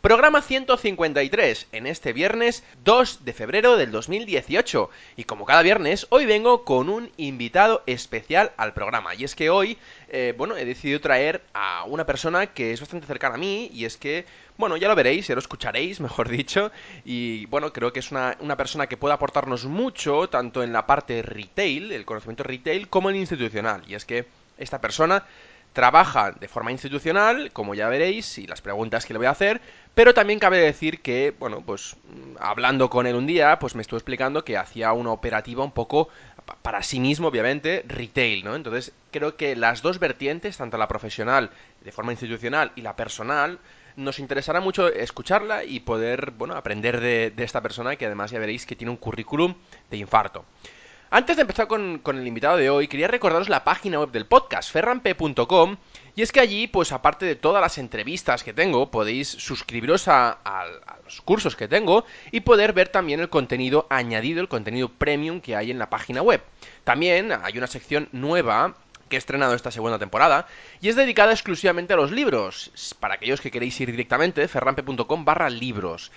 Programa 153 en este viernes 2 de febrero del 2018. Y como cada viernes, hoy vengo con un invitado especial al programa. Y es que hoy, eh, bueno, he decidido traer a una persona que es bastante cercana a mí. Y es que, bueno, ya lo veréis, ya lo escucharéis, mejor dicho. Y bueno, creo que es una, una persona que puede aportarnos mucho, tanto en la parte retail, el conocimiento retail, como en institucional. Y es que esta persona trabaja de forma institucional, como ya veréis, y las preguntas que le voy a hacer, pero también cabe decir que, bueno, pues hablando con él un día, pues me estuvo explicando que hacía una operativa un poco para sí mismo, obviamente, retail, ¿no? Entonces, creo que las dos vertientes, tanto la profesional de forma institucional y la personal, nos interesará mucho escucharla y poder, bueno, aprender de, de esta persona que además ya veréis que tiene un currículum de infarto. Antes de empezar con, el invitado de hoy, quería recordaros la página web del podcast, ferrampe.com, y es que allí, pues aparte de todas las entrevistas que tengo, podéis suscribiros a, a, los cursos que tengo y poder ver también el contenido añadido, el contenido premium que hay en la página web. También hay una sección nueva que he estrenado esta segunda temporada y es dedicada exclusivamente a los libros. Para aquellos que queréis ir directamente, ferrampe.com barra libros.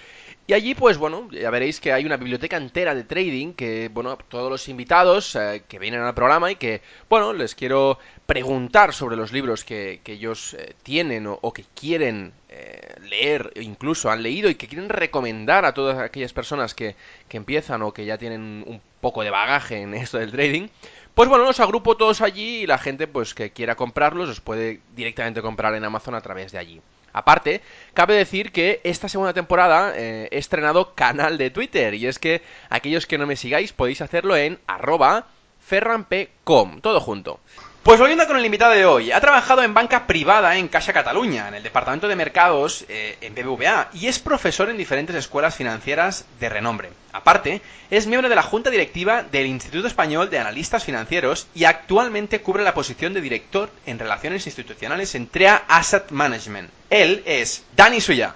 Y allí, pues bueno, ya veréis que hay una biblioteca entera de trading que, bueno, todos los invitados eh, que vienen al programa y que, bueno, les quiero preguntar sobre los libros que, ellos eh, tienen o, que quieren eh, leer, incluso han leído y que quieren recomendar a todas aquellas personas que, que empiezan o que ya tienen un poco de bagaje en esto del trading. Pues bueno, los agrupo todos allí y la gente pues que quiera comprarlos los puede directamente comprar en Amazon a través de allí. Aparte, cabe decir que esta segunda temporada eh, he estrenado canal de Twitter y es que aquellos que no me sigáis podéis hacerlo en arroba ferrampecom, todo junto. Pues volviendo con el invitado de hoy, ha trabajado en banca privada en Caixa Cataluña, en el departamento de mercados eh, en BBVA, y es profesor en diferentes escuelas financieras de renombre. Aparte, es miembro de la junta directiva del Instituto Español de Analistas Financieros y actualmente cubre la posición de director en relaciones institucionales en TREA Asset Management. Él es Dani Suya.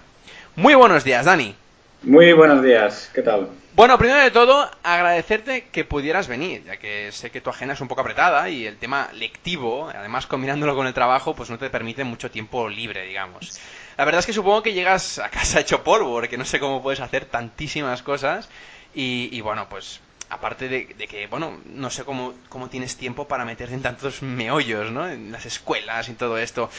Muy buenos días, Dani. Muy buenos días, ¿qué tal? Bueno, primero de todo, agradecerte que pudieras venir, ya que sé que tu agenda es un poco apretada y el tema lectivo, además combinándolo con el trabajo, pues no te permite mucho tiempo libre, digamos. La verdad es que supongo que llegas a casa hecho polvo, porque no sé cómo puedes hacer tantísimas cosas y, y bueno, pues aparte de, que, bueno, no sé cómo, cómo tienes tiempo para meterte en tantos meollos, ¿no? En las escuelas y todo esto.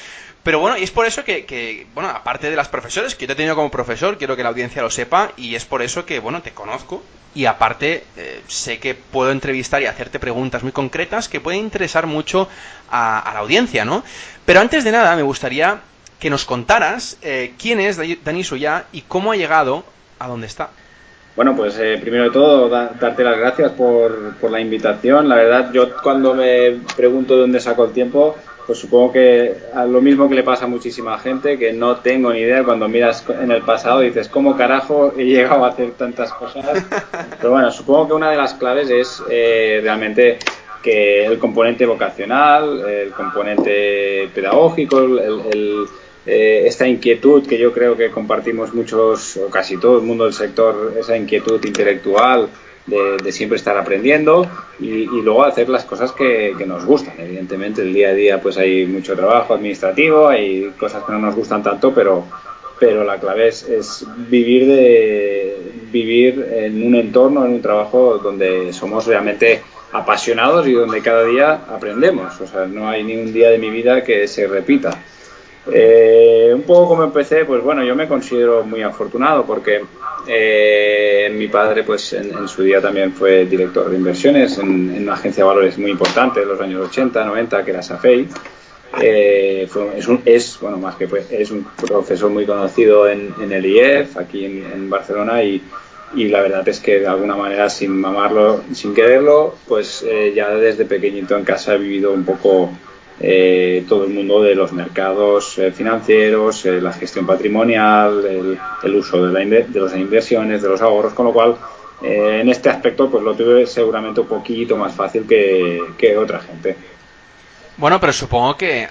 Pero bueno, y es por eso que, bueno, aparte de las profesores, que yo te he tenido como profesor, quiero que la audiencia lo sepa, y es por eso que, bueno, te conozco. Y aparte, eh, sé que puedo entrevistar y hacerte preguntas muy concretas que pueden interesar mucho a, la audiencia, ¿no? Pero antes de nada, me gustaría que nos contaras eh, quién es Dani Suya y cómo ha llegado a donde está. Bueno, pues eh, primero de todo, darte las gracias por, por, la invitación. La verdad, yo cuando me pregunto de dónde saco el tiempo, pues supongo que a lo mismo que le pasa a muchísima gente, que no tengo ni idea cuando miras en el pasado dices, ¿cómo carajo he llegado a hacer tantas cosas? Pero bueno, supongo que una de las claves es eh, realmente que el componente vocacional, el componente pedagógico, el eh, esta inquietud que yo creo que compartimos muchos, o casi todo el mundo del sector, esa inquietud intelectual de, siempre estar aprendiendo y, luego hacer las cosas que, nos gustan. Evidentemente, el día a día pues hay mucho trabajo administrativo, hay cosas que no nos gustan tanto, pero, pero la clave es, es vivir, de, vivir en un entorno, en un trabajo donde somos realmente apasionados y donde cada día aprendemos. O sea, no hay ni un día de mi vida que se repita. Eh, un poco como empecé, pues bueno, yo me considero muy afortunado porque eh, mi padre, pues en, su día también fue director de inversiones en, una agencia de valores muy importante de los años 80, 90, que era SAFEI. Eh, es, un, bueno, más que fue, es un profesor muy conocido en, el IEF, aquí en, Barcelona, y, y, la verdad es que de alguna manera, sin mamarlo, sin quererlo, pues ya desde pequeñito en casa he vivido un poco todo el mundo de los mercados financieros, la gestión patrimonial, el, uso de, la de las inversiones, de los ahorros, con lo cual en este aspecto pues lo tuve seguramente un poquito más fácil que, que otra gente. Bueno, pero supongo que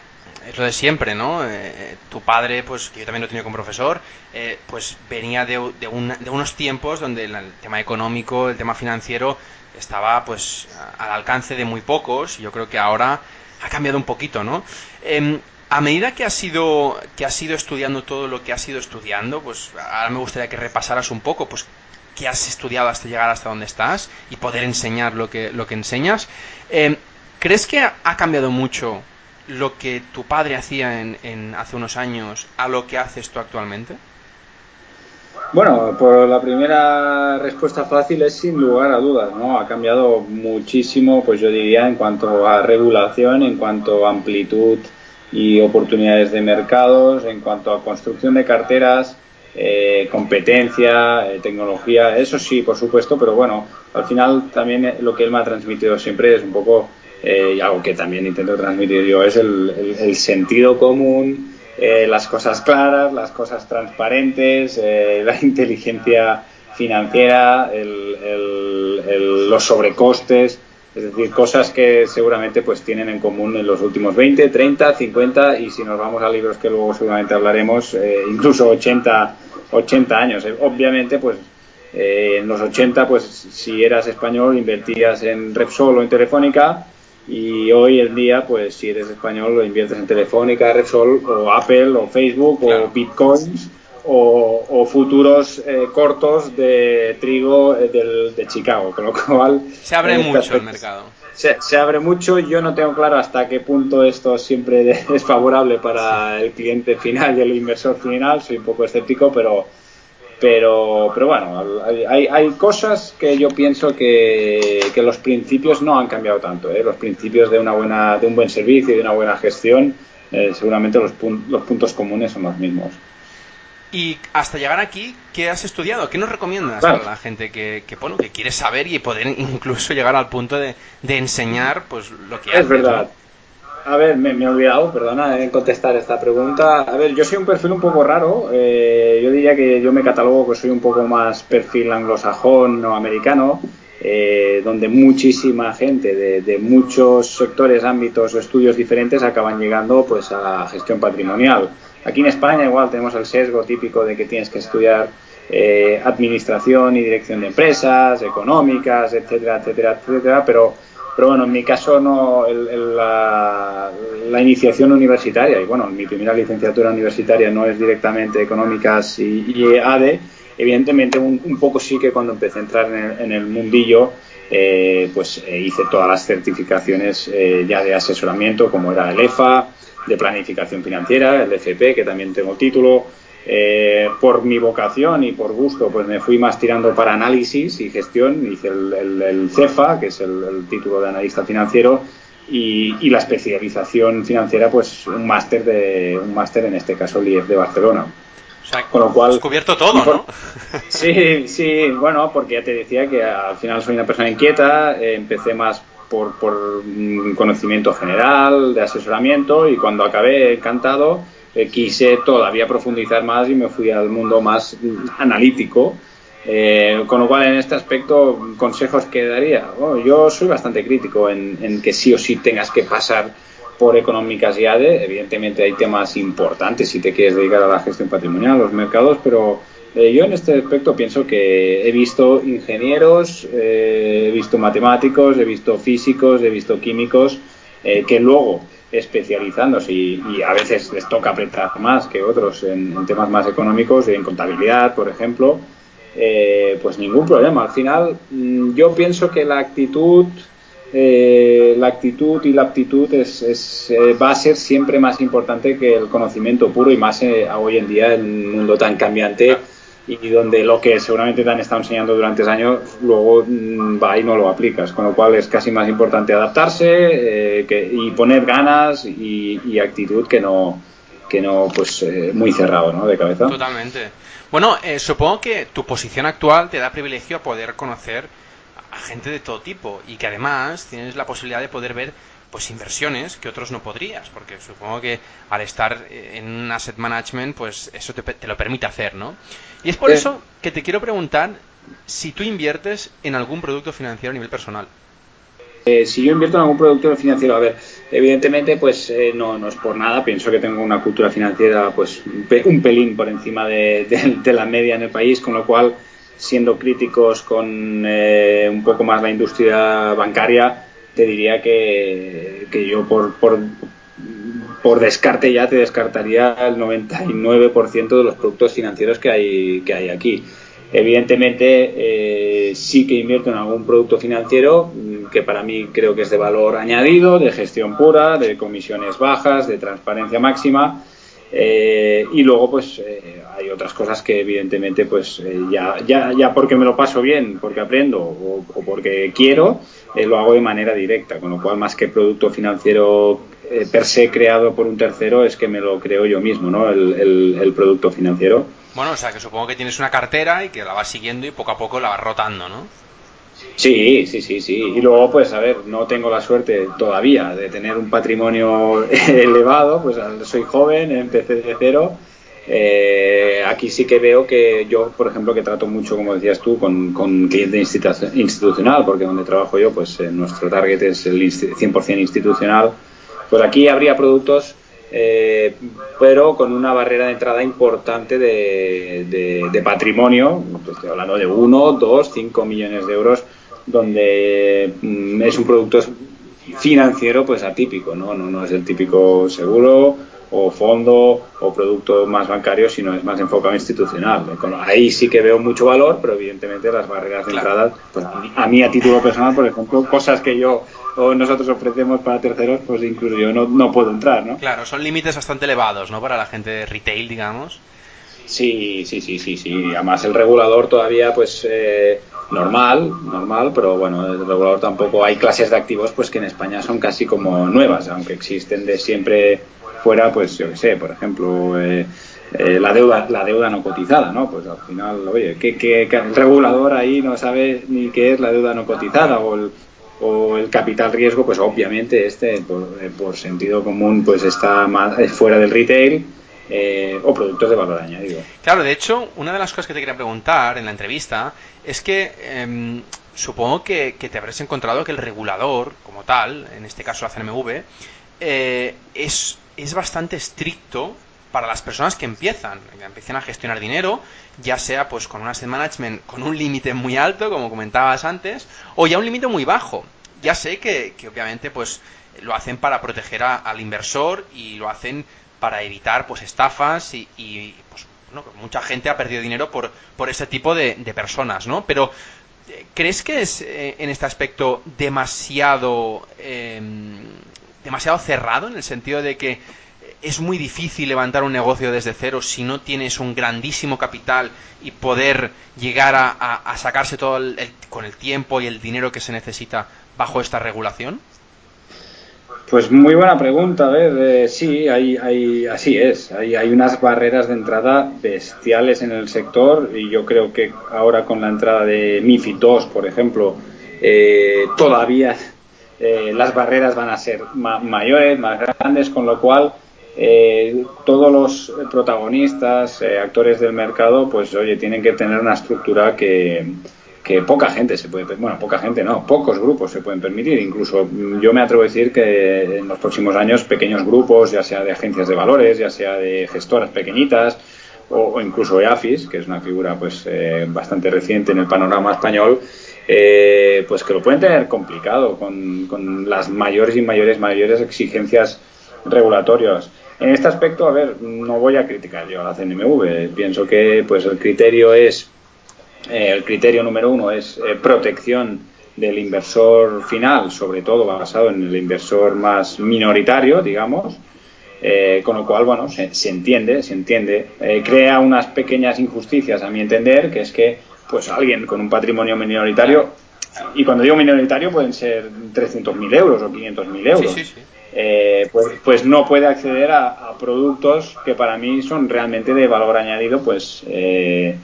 es lo de siempre, ¿no? Eh, tu padre, pues, que yo también lo he tenido como profesor, eh, pues venía de, de, unos tiempos donde el, tema económico, el tema financiero, estaba pues al alcance de muy pocos. Y yo creo que ahora ha cambiado un poquito, ¿no? Em, a medida que has ido que has ido estudiando todo lo que has ido estudiando, pues ahora me gustaría que repasaras un poco, pues qué has estudiado hasta llegar hasta donde estás y poder enseñar lo que lo que enseñas. Em, ¿Crees que ha cambiado mucho lo que tu padre hacía en, hace unos años a lo que haces tú actualmente? Bueno, por la primera respuesta fácil es sin lugar a dudas, ¿no? Ha cambiado muchísimo, pues yo diría, en cuanto a regulación, en cuanto a amplitud y oportunidades de mercados, en cuanto a construcción de carteras, eh, competencia, eh, tecnología, eso sí, por supuesto, pero bueno, al final también lo que él me ha transmitido siempre es un poco eh, y algo que también intento transmitir yo es el, sentido común, eh, las cosas claras, las cosas transparentes, eh, la inteligencia financiera, los sobrecostes, es decir, cosas que seguramente pues tienen en común en los últimos 20, 30, 50 y si nos vamos a libros que luego seguramente hablaremos, incluso 80, 80 años. Obviamente pues en los 80 pues si eras español invertías en Repsol o en Telefónica y hoy en día, pues si eres español, lo inviertes en Telefónica, Repsol, o Apple, o Facebook, o Bitcoins, o, futuros eh, cortos de trigo eh, del, de Chicago. Con lo cual. Se abre mucho el mercado. Se, se, abre mucho. Yo no tengo claro hasta qué punto esto siempre es favorable para el cliente final y el inversor final. Soy un poco escéptico, pero pero, pero bueno, hay, hay cosas que yo pienso que, que los principios no han cambiado tanto. ¿eh? Los principios de, una buena, de un buen servicio y de una buena gestión, eh, seguramente los, los puntos comunes son los mismos. Y hasta llegar aquí, ¿qué has estudiado? ¿Qué nos recomiendas a la gente que, que, bueno, que quiere saber y poder incluso llegar al punto de, de enseñar pues, lo que Es verdad. A ver, me, he olvidado, perdona, en contestar esta pregunta. A ver, yo soy un perfil un poco raro. Eh, yo diría que yo me catalogo que soy un poco más perfil anglosajón o americano, eh, donde muchísima gente de, muchos sectores, ámbitos o estudios diferentes acaban llegando pues a gestión patrimonial. Aquí en España igual tenemos el sesgo típico de que tienes que estudiar eh, administración y dirección de empresas, económicas, etcétera, etcétera, etcétera, pero pero bueno, en mi caso no, la, iniciación universitaria, y bueno, mi primera licenciatura universitaria no es directamente económicas y, ADE, evidentemente un, poco sí que cuando empecé a entrar en el, mundillo, eh, pues eh, hice todas las certificaciones eh, ya de asesoramiento, como era el EFA, de planificación financiera, el FP, que también tengo título, eh, por mi vocación y por gusto, pues me fui más tirando para análisis y gestión. Hice el, CEFA, que es el, título de analista financiero, y, la especialización financiera, pues un máster de un máster en este caso el IEF de Barcelona. Con lo cual, has cubierto todo, ¿no? Sí, sí, bueno, porque ya te decía que al final soy una persona inquieta, eh, empecé más por, por conocimiento general, de asesoramiento, y cuando acabé encantado, eh, quise todavía profundizar más y me fui al mundo más analítico. Eh, con lo cual, en este aspecto, consejos que daría. yo soy bastante crítico en, que sí o sí tengas que pasar por económicas y ADE. Evidentemente, hay temas importantes si te quieres dedicar a la gestión patrimonial, a los mercados, pero eh, yo en este aspecto pienso que he visto ingenieros, he visto matemáticos, he visto físicos, he visto químicos que luego especializándose y, a veces les toca apretar más que otros en, temas más económicos, en contabilidad, por ejemplo, eh, pues ningún problema. Al final, mm, yo pienso que la actitud, eh, la actitud y la aptitud es, eh, va a ser siempre más importante que el conocimiento puro y más hoy en día en un mundo tan cambiante y donde lo que seguramente te han estado enseñando durante años luego mm, va y no lo aplicas, con lo cual es casi más importante adaptarse eh, y poner ganas y, actitud que no que no pues eh, muy cerrado ¿no? de cabeza. Totalmente. Bueno, eh, supongo que tu posición actual te da privilegio a poder conocer a gente de todo tipo y que además tienes la posibilidad de poder ver pues inversiones que otros no podrías, porque supongo que al estar en un asset management, pues eso te, te lo permite hacer, ¿no? Y es por Eh. eso que te quiero preguntar si tú inviertes en algún producto financiero a nivel personal. Eh, si yo invierto en algún producto financiero, a ver, evidentemente, pues eh, no, no es por nada. Pienso que tengo una cultura financiera, pues un pe- un pelín por encima de, de- de la media en el país, con lo cual, siendo críticos con eh, un poco más la industria bancaria, te diría que, que yo por, por, por descarte ya te descartaría el 99% de los productos financieros que hay, que hay aquí. Evidentemente, eh, sí que invierto en algún producto financiero mm, que para mí creo que es de valor añadido, de gestión pura, de comisiones bajas, de transparencia máxima. Eh, y luego, pues eh, hay otras cosas que evidentemente, pues eh, ya, ya, ya porque me lo paso bien, porque aprendo o, porque quiero, eh, lo hago de manera directa. Con lo cual, más que producto financiero eh, per se creado por un tercero, es que me lo creo yo mismo, ¿no? El, el- el producto financiero. Bueno, o sea, que supongo que tienes una cartera y que la vas siguiendo y poco a poco la vas rotando, ¿no? Sí, sí, sí, sí. Y luego, pues, a ver, no tengo la suerte todavía de tener un patrimonio elevado, pues soy joven, empecé de cero. Eh, aquí sí que veo que yo, por ejemplo, que trato mucho, como decías tú, con, con cliente institu- institucional, porque donde trabajo yo, pues eh, nuestro target es el insti- 100% institucional. Pues aquí habría productos, eh, pero con una barrera de entrada importante de patrimonio, pues estoy hablando de 1, 2, 5 millones de euros, donde mm, es un producto financiero pues atípico, ¿no? No, no es el típico seguro o fondo o producto más bancario, sino es más enfocado institucional. Ahí sí que veo mucho valor, pero evidentemente las barreras de entrada, pues a mí- a mí a título personal, por ejemplo, cosas que yo o nosotros ofrecemos para terceros, pues incluso yo no, no puedo entrar, ¿no? Claro, son límites bastante elevados, ¿no? Para la gente de retail, digamos. Sí, sí, sí, sí, sí. Además el regulador todavía, pues eh, normal, normal, pero bueno, el regulador tampoco hay clases de activos, pues que en España son casi como nuevas, aunque existen de siempre fuera, pues yo qué sé, por ejemplo, eh, eh, la deuda, la deuda no cotizada, ¿no? Pues al final, oye, que, el regulador ahí no sabe ni qué es la deuda no cotizada o el o el capital riesgo, pues obviamente este, por, eh, por sentido común, pues está más, eh, fuera del retail eh, o productos de valor añadido. Claro, de hecho, una de las cosas que te quería preguntar en la entrevista es que em, supongo que, te habrás encontrado que el regulador, como tal, en este caso la CNMV, eh, es, es bastante estricto para las personas que empiezan, que empiezan a gestionar dinero, ya sea pues con un asset management con un límite muy alto, como comentabas antes, o ya un límite muy bajo. Ya sé que, obviamente pues lo hacen para proteger al inversor y lo hacen para evitar pues estafas y, pues mucha gente ha perdido dinero por, por este tipo de, personas, ¿no? Pero eh, ¿crees que es eh, en este aspecto demasiado eh, demasiado cerrado en el sentido de que es muy difícil levantar un negocio desde cero si no tienes un grandísimo capital y poder llegar a, sacarse todo el- con el tiempo y el dinero que se necesita bajo esta regulación? Pues muy buena pregunta, a ver, eh, sí, hay, hay, así es, hay, hay unas barreras de entrada bestiales en el sector y yo creo que ahora con la entrada de MIFID II, por ejemplo, eh, todavía eh, las barreras van a ser ma- mayores, más grandes, con lo cual eh, todos los protagonistas, eh, actores del mercado, pues oye, tienen que tener una estructura que, que poca gente se puede, bueno, poca gente no, pocos grupos se pueden permitir. Incluso mm, yo me atrevo a decir que en los próximos años pequeños grupos, ya sea de agencias de valores, ya sea de gestoras pequeñitas o, o incluso EAFIS, que es una figura pues eh, bastante reciente en el panorama español, eh, pues que lo pueden tener complicado con, con las mayores y mayores mayores exigencias regulatorias. En este aspecto, a ver, no voy a criticar yo a la CNMV. Pienso que pues el criterio es eh, el criterio número uno es eh, protección del inversor final, sobre todo basado en el inversor más minoritario, digamos, eh, con lo cual, bueno, se, se entiende, se entiende. Eh, crea unas pequeñas injusticias, a mi entender, que es que, pues, alguien con un patrimonio minoritario, y cuando digo minoritario pueden ser 300.000 euros o 500.000 euros, Sí, sí, sí. eh, pues, pues no puede acceder a, a productos que para mí son realmente de valor añadido, pues, eh,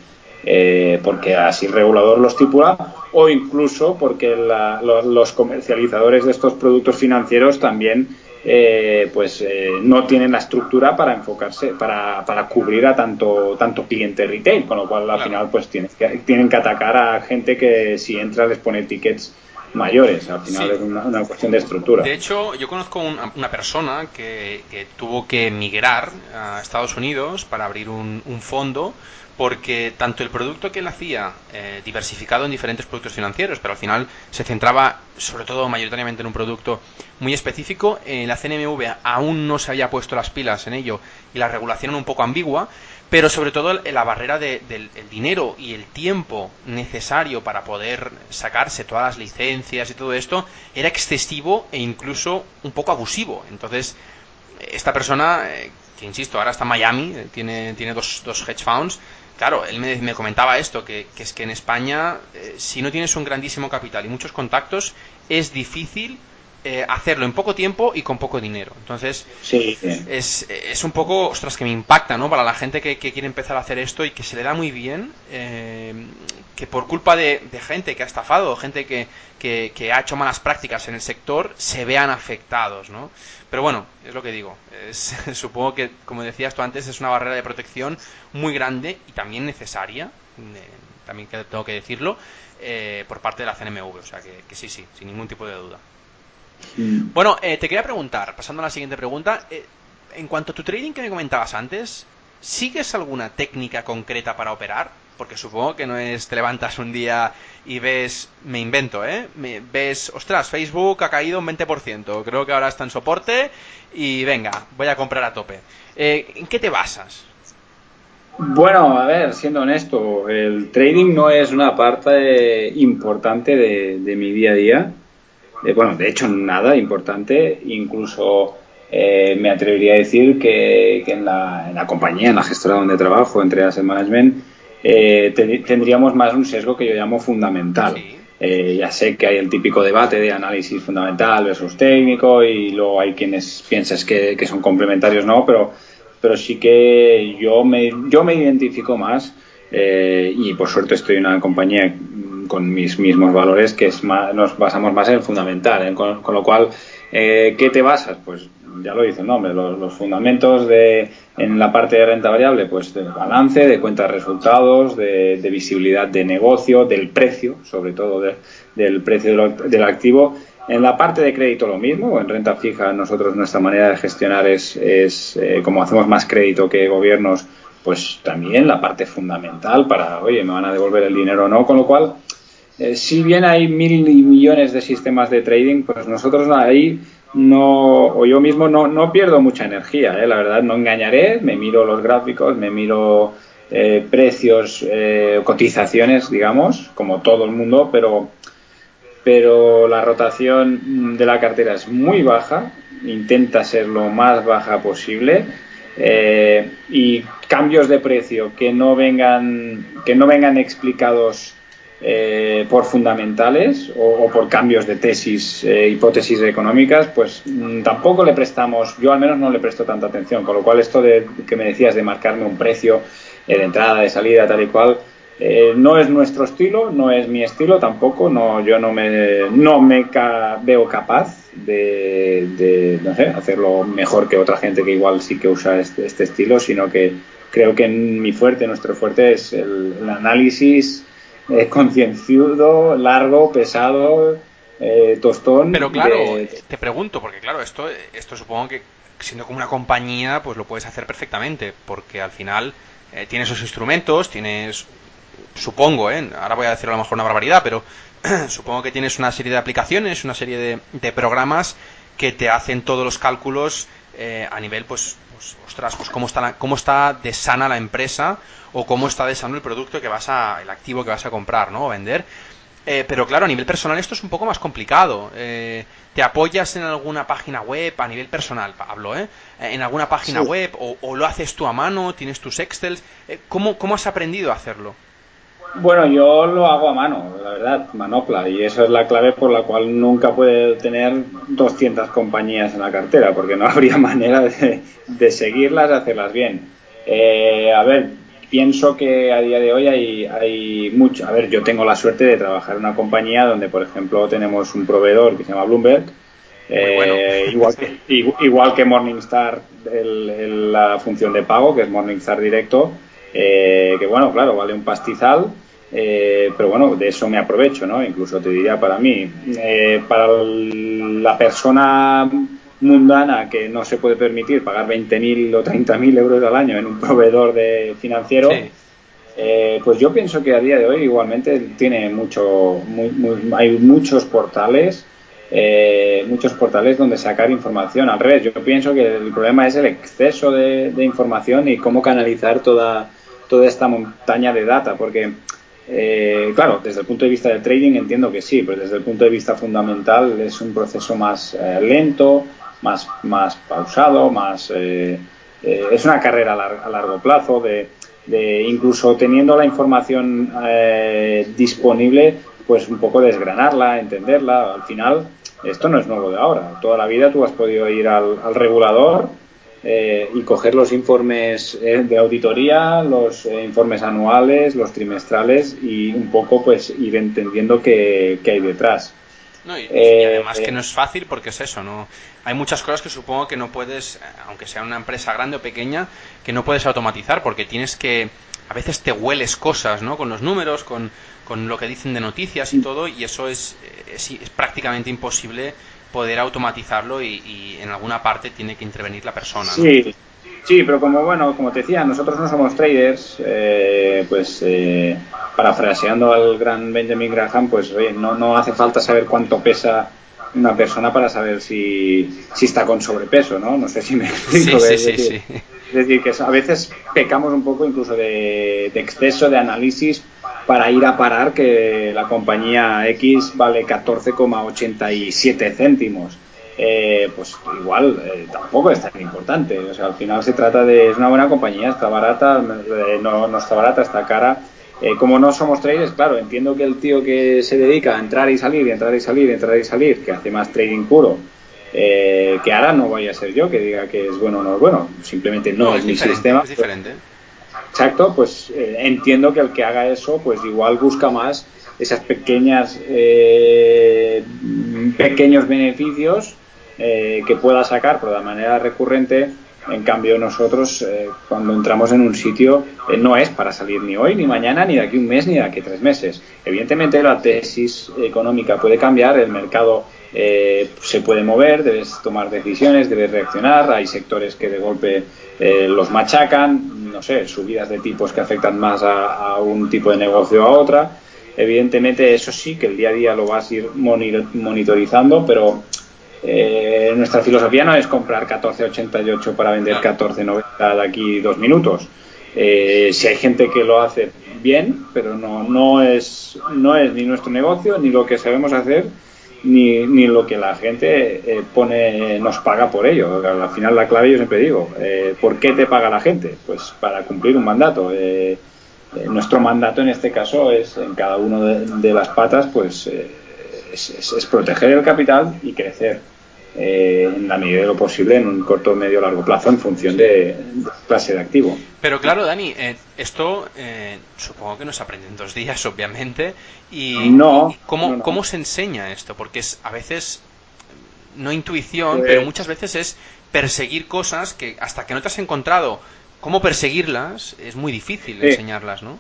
eh, porque así el regulador lo estipula o incluso porque los comercializadores de estos productos financieros también eh, pues eh, no tienen la estructura para enfocarse, para, para cubrir a tanto, tanto cliente retail, con lo cual al final pues tienen que, tienen que atacar a gente que si entra les pone tickets mayores. Al final es una, cuestión de estructura. De hecho, yo conozco una, persona que, que, tuvo que migrar a Estados Unidos para abrir un, un fondo porque tanto el producto que él hacía, eh, diversificado en diferentes productos financieros, pero al final se centraba sobre todo mayoritariamente en un producto muy específico, en la CNMV aún no se había puesto las pilas en ello y la regulación era un poco ambigua, pero sobre todo la barrera del dinero y el tiempo necesario para poder sacarse todas las licencias y todo esto era excesivo e incluso un poco abusivo. Entonces, esta persona, eh, que insisto, ahora está en Miami, eh, tiene, tiene dos, dos hedge funds, claro, él me, comentaba esto, que, es que en España, eh, si no tienes un grandísimo capital y muchos contactos, es difícil eh, hacerlo en poco tiempo y con poco dinero. Entonces, sí. es, es, un poco, ostras, que me impacta, ¿no? Para la gente que, quiere empezar a hacer esto y que se le da muy bien, eh, que por culpa de, gente que ha estafado, gente que, que, ha hecho malas prácticas en el sector, se vean afectados, ¿no? Pero bueno, es lo que digo. supongo que, como decías tú antes, es una barrera de protección muy grande y también necesaria, eh, también tengo que decirlo, por parte de la CNMV. O sea que sí, sí, sin ningún tipo de duda. Mm. Bueno, eh, te quería preguntar, pasando a la siguiente pregunta, eh, en cuanto a tu trading que me comentabas antes, ¿sigues alguna técnica concreta para operar? Porque supongo que no es te levantas un día y ves, me invento, ¿eh? Me, ves, ostras, Facebook ha caído un 20%, creo que ahora está en soporte y venga, voy a comprar a tope. Eh, ¿En qué te basas? Bueno, a ver, siendo honesto, el trading no es una parte importante de mi día a día bueno, de hecho nada importante, incluso eh, me atrevería a decir que, en, la, compañía, en la gestora donde trabajo, entre Asset Management, eh, tendríamos más un sesgo que yo llamo fundamental. Eh, ya sé que hay el típico debate de análisis fundamental versus técnico y luego hay quienes piensas que, que son complementarios, no, pero, pero sí que yo me, yo me identifico más y por suerte estoy en una compañía con mis mismos valores, que es nos basamos más en el fundamental. ¿eh? Con, lo cual, eh, ¿qué te basas? Pues ya lo dice el nombre, los, fundamentos de, en la parte de renta variable, pues de balance, de cuentas de resultados, de, visibilidad de negocio, del precio, sobre todo del precio del, activo. En la parte de crédito lo mismo, en renta fija nosotros nuestra manera de gestionar es, es eh, como hacemos más crédito que gobiernos, pues también la parte fundamental para, oye, me van a devolver el dinero o no, con lo cual eh, si bien hay mil millones de sistemas de trading, pues nosotros ahí no, o yo mismo no, no pierdo mucha energía, eh, la verdad, no engañaré, me miro los gráficos, me miro eh, precios, cotizaciones, digamos, como todo el mundo, pero, pero la rotación de la cartera es muy baja, intenta ser lo más baja posible. y cambios de precio que no vengan que no vengan explicados eh, por fundamentales o, por cambios de tesis, eh, hipótesis económicas, pues mm, tampoco le prestamos, yo al menos no le presto tanta atención, con lo cual esto de que me decías de marcarme un precio eh, de entrada, de salida, tal y cual, no es nuestro estilo, no es mi estilo tampoco, no, yo no me, no me veo capaz de, no sé, hacerlo mejor que otra gente que igual sí que usa este, este estilo, sino que creo que mi fuerte, nuestro fuerte es el análisis, eh, concienciudo, largo, pesado, eh, tostón. Pero claro, te pregunto, porque claro, esto, esto supongo que siendo como una compañía, pues lo puedes hacer perfectamente, porque al final eh, tienes esos instrumentos, tienes, supongo, ¿eh? ahora voy a decir a lo mejor una barbaridad, pero supongo que tienes una serie de aplicaciones, una serie de, de programas que te hacen todos los cálculos eh, a nivel, pues, pues, ostras, pues cómo está, cómo está de sana la empresa o cómo está de sano el producto que vas a, el activo que vas a comprar, ¿no? O vender. Eh, pero claro, a nivel personal esto es un poco más complicado. Eh, ¿Te apoyas en alguna página web a nivel personal, Pablo? ¿eh? ¿En alguna página web? O, lo haces tú a mano? ¿Tienes tus Excels? ¿cómo, ¿Cómo has aprendido a hacerlo? Bueno, yo lo hago a mano, la verdad, manopla, y esa es la clave por la cual nunca puede tener 200 compañías en la cartera, porque no habría manera de, seguirlas, de hacerlas bien. a ver, pienso que a día de hoy hay, hay mucho. A ver, yo tengo la suerte de trabajar en una compañía donde, por ejemplo, tenemos un proveedor que se llama Bloomberg. Eh, igual, que, igual que Morningstar, la función de pago, que es Morningstar Directo, eh, que bueno, claro, vale un pastizal. Eh, pero bueno, de eso me aprovecho, ¿no? Incluso te diría para mí, para la persona mundana que no se puede permitir pagar 20.000 o 30.000 euros al año en un proveedor de financiero, eh, pues yo pienso que a día de hoy igualmente tiene mucho, hay muchos portales, eh, muchos portales donde sacar información. Al revés, yo pienso que el problema es el exceso de, información y cómo canalizar toda, toda esta montaña de data, porque eh, claro, desde el punto de vista del trading entiendo que sí, pero desde el punto de vista fundamental es un proceso más lento, más, más pausado, más... Eh, eh, es una carrera a, largo plazo, de, de, incluso teniendo la información eh, disponible, pues un poco desgranarla, entenderla. Al final, esto no es nuevo de ahora. Toda la vida tú has podido ir al, regulador y coger los informes de auditoría, los informes anuales, los trimestrales y un poco pues ir entendiendo qué, qué hay detrás. No, y, además que no es fácil porque es eso, no hay muchas cosas que supongo que no puedes, aunque sea una empresa grande o pequeña, que no puedes automatizar porque tienes que a veces te hueles cosas, ¿no? Con los números, con, con lo que dicen de noticias y todo, y eso es, es, prácticamente imposible poder automatizarlo y, en alguna parte tiene que intervenir la persona. Sí, sí, pero como bueno, como te decía, nosotros no somos traders, eh, pues eh, parafraseando al gran Benjamin Graham, pues no, no hace falta saber cuánto pesa una persona para saber si, si está con sobrepeso, ¿no? No sé si me explico. Sí, es, decir, es decir, que a veces pecamos un poco incluso de, exceso de análisis para ir a parar que la compañía X vale 14,87 céntimos. Eh, pues igual eh, tampoco es tan importante. O sea, al final se trata de, es una buena compañía, está barata, eh, no, no está barata, está cara eh, como no somos traders, claro, entiendo que el tío que se dedica a entrar y salir, y entrar y salir, y entrar y salir, que hace más trading puro, eh, que ahora no vaya a ser yo que diga que es bueno o no es bueno, simplemente no, es, mi sistema. Es diferente. Exacto, pues eh, entiendo que el que haga eso, pues igual busca más esas pequeñas pequeños beneficios que pueda sacar, pero de manera recurrente en cambio, nosotros, eh, cuando entramos en un sitio, eh, no es para salir ni hoy, ni mañana, ni de aquí un mes, ni de aquí tres meses. Evidentemente, la tesis económica puede cambiar, el mercado eh, se puede mover, debes tomar decisiones, debes reaccionar. Hay sectores que de golpe los machacan, no sé, subidas de tipos que afectan más a, a un tipo de negocio a otra. Evidentemente, eso sí, que el día a día lo vas a ir monitorizando, pero eh, nuestra filosofía no es comprar 14.88 para vender 14.90 de aquí dos minutos. Eh, si hay gente que lo hace bien, pero no, no, es, no es ni nuestro negocio, ni lo que sabemos hacer, ni, ni lo que la gente eh, pone, nos paga por ello. Al final la clave yo siempre digo, eh, ¿por qué te paga la gente? Pues para cumplir un mandato. nuestro mandato en este caso es en cada una de, las patas, pues es, es, proteger el capital y crecer eh, en la medida de lo posible en un corto, medio, largo plazo en función de, clase de activo. Pero claro, Dani, eh, esto eh, supongo que no se aprende en dos días, obviamente. Y, no, ¿cómo, ¿cómo se enseña esto? Porque es a veces no intuición, pues pero muchas veces es perseguir cosas que hasta que no te has encontrado cómo perseguirlas, es muy difícil enseñarlas, ¿no?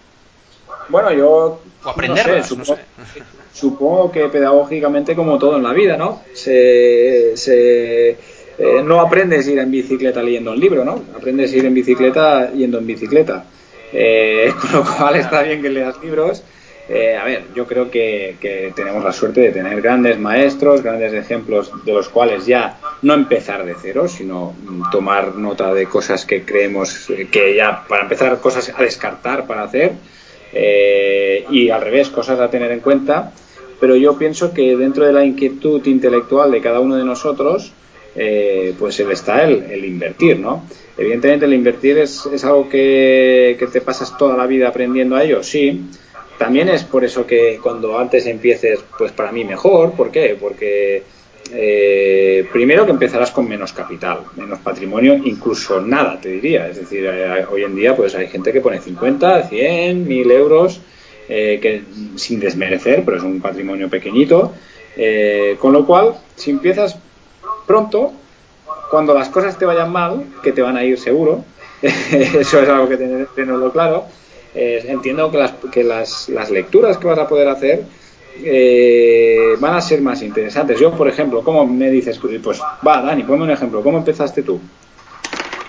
Bueno, yo. O aprenderlas, no sé, supongo, que pedagógicamente, como todo en la vida, ¿no? Se. se eh, no aprendes a ir en bicicleta leyendo un libro, ¿no? Aprendes a ir en bicicleta yendo en bicicleta. Eh, con lo cual está bien que leas libros. Eh, a ver, yo creo que, que, tenemos la suerte de tener grandes maestros, grandes ejemplos de los cuales ya no empezar de cero, sino tomar nota de cosas que creemos que ya, para empezar, cosas a descartar para hacer eh, y al revés, cosas a tener en cuenta. Pero yo pienso que dentro de la inquietud intelectual de cada uno de nosotros, eh, pues está el, invertir, ¿no? Evidentemente el invertir es, es algo que, que, te pasas toda la vida aprendiendo a ello, sí. También es por eso que cuando antes empieces, pues para mí mejor. ¿Por qué? Porque eh, primero que empezarás con menos capital, menos patrimonio, incluso nada, te diría. Es decir, eh, hoy en día pues hay gente que pone 50, 100, 1000 euros, eh, que, sin desmerecer, pero es un patrimonio pequeñito. con lo cual, si empiezas pronto, cuando las cosas te vayan mal, que te van a ir seguro, eso es algo que tenerlo claro, entiendo que, las, que las, las lecturas que vas a poder hacer eh, van a ser más interesantes. Yo, por ejemplo, ¿cómo me dices? Pues va, Dani, ponme un ejemplo. ¿Cómo empezaste tú?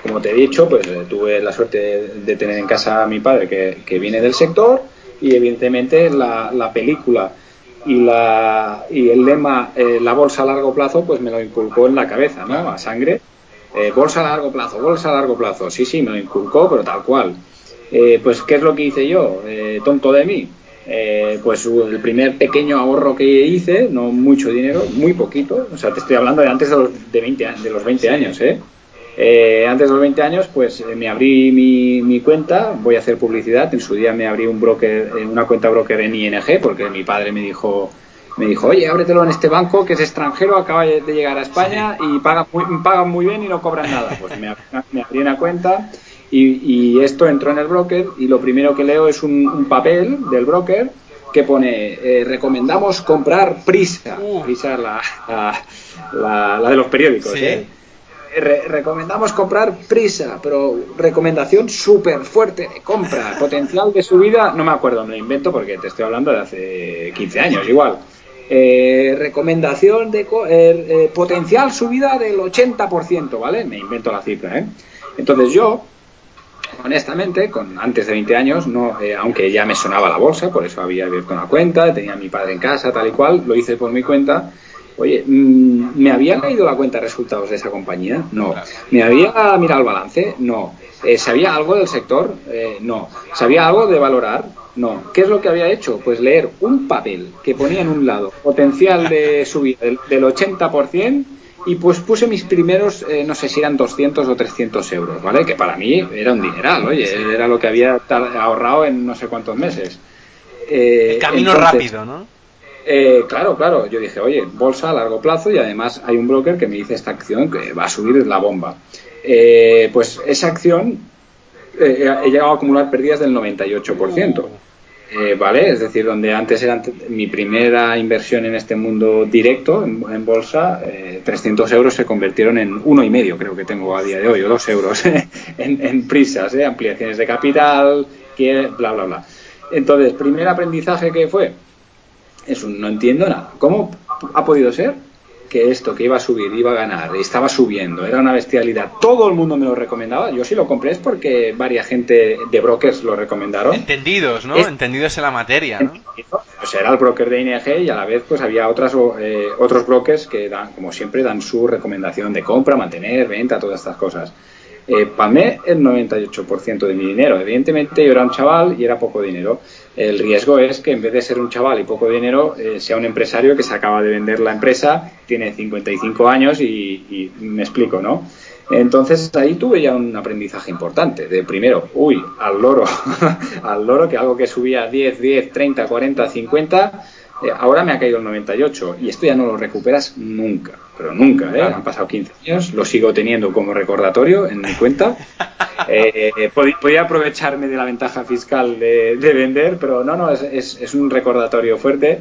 Como te he dicho, pues eh, tuve la suerte de, tener en casa a mi padre que, viene del sector y evidentemente la, película y, la, y el lema eh, la bolsa a largo plazo pues me lo inculcó en la cabeza, ¿no? A sangre. bolsa a largo plazo, bolsa a largo plazo. Sí, sí, me lo inculcó, pero tal cual. pues, ¿qué es lo que hice yo? tonto de mí eh, pues el primer pequeño ahorro que hice, no mucho dinero, muy poquito, o sea, te estoy hablando de antes de los, de 20, de los 20 años, ¿eh? ¿eh? antes de los 20 años, pues eh, me abrí mi, mi, cuenta, voy a hacer publicidad, en su día me abrí un broker, una cuenta broker en ING, porque mi padre me dijo, me dijo, oye, ábretelo en este banco que es extranjero, acaba de llegar a España y pagan muy, pagan muy bien y no cobran nada. Pues me, me abrí una cuenta y, esto entró en el broker y lo primero que leo es un, papel del broker que pone eh, recomendamos comprar prisa. Uh. Prisa la, la, la, de los periódicos. ¿eh? recomendamos comprar prisa, pero recomendación súper fuerte de compra, potencial de subida, no me acuerdo, me lo invento porque te estoy hablando de hace 15 años igual. Eh, recomendación de potencial subida del 80%, ¿vale? Me invento la cifra, ¿eh? Entonces yo, honestamente, con antes de 20 años, no, eh, aunque ya me sonaba la bolsa, por eso había abierto una cuenta, tenía a mi padre en casa, tal y cual, lo hice por mi cuenta. Oye, mm, ¿me había caído la cuenta de resultados de esa compañía? No. ¿Me había mirado el balance? No. Eh, ¿Sabía algo del sector? Eh, no. ¿Sabía algo de valorar? No. ¿Qué es lo que había hecho? Pues leer un papel que ponía en un lado potencial de subida del, del 80% y pues puse mis primeros, eh, no sé si eran 200 o 300 euros, ¿vale? Que para mí era un dineral, oye, era lo que había ahorrado en no sé cuántos meses. Eh, El camino rápido, ¿no? Eh, claro, claro, yo dije, oye, bolsa a largo plazo y además hay un broker que me dice esta acción que va a subir la bomba. pues esa acción he llegado a acumular pérdidas del 98%. Eh, ¿Vale? Es decir, donde antes era mi primera inversión en este mundo directo, en, bolsa, 300 eh, euros se convirtieron en uno y medio, creo que tengo a día de hoy, o dos euros en, prisas, ¿eh? ampliaciones de capital, que, bla, bla, bla. Entonces, primer aprendizaje que fue, es un no entiendo nada. ¿Cómo ha podido ser que esto que iba a subir, iba a ganar, estaba subiendo, era una bestialidad, todo el mundo me lo recomendaba, yo sí lo compré es porque varias gente de brokers lo recomendaron. Entendidos, ¿no? Entendidos en la materia, ¿no? O sea, era el broker de ING y a la vez pues había otras, eh, otros brokers que dan, como siempre, dan su recomendación de compra, mantener, venta, todas estas cosas. Eh, palmé el 98% de mi dinero. Evidentemente yo era un chaval y era poco dinero. El riesgo es que en vez de ser un chaval y poco dinero, eh, sea un empresario que se acaba de vender la empresa, tiene 55 años y, me explico, ¿no? Entonces ahí tuve ya un aprendizaje importante. De primero, uy, al loro, al loro, que algo que subía 10, 10, 30, 40, 50, ahora me ha caído el 98 y esto ya no lo recuperas nunca, pero nunca, ¿eh? Han pasado 15 años, lo sigo teniendo como recordatorio en mi cuenta. Eh, podía aprovecharme de la ventaja fiscal de, vender, pero no, no, es, es, un recordatorio fuerte.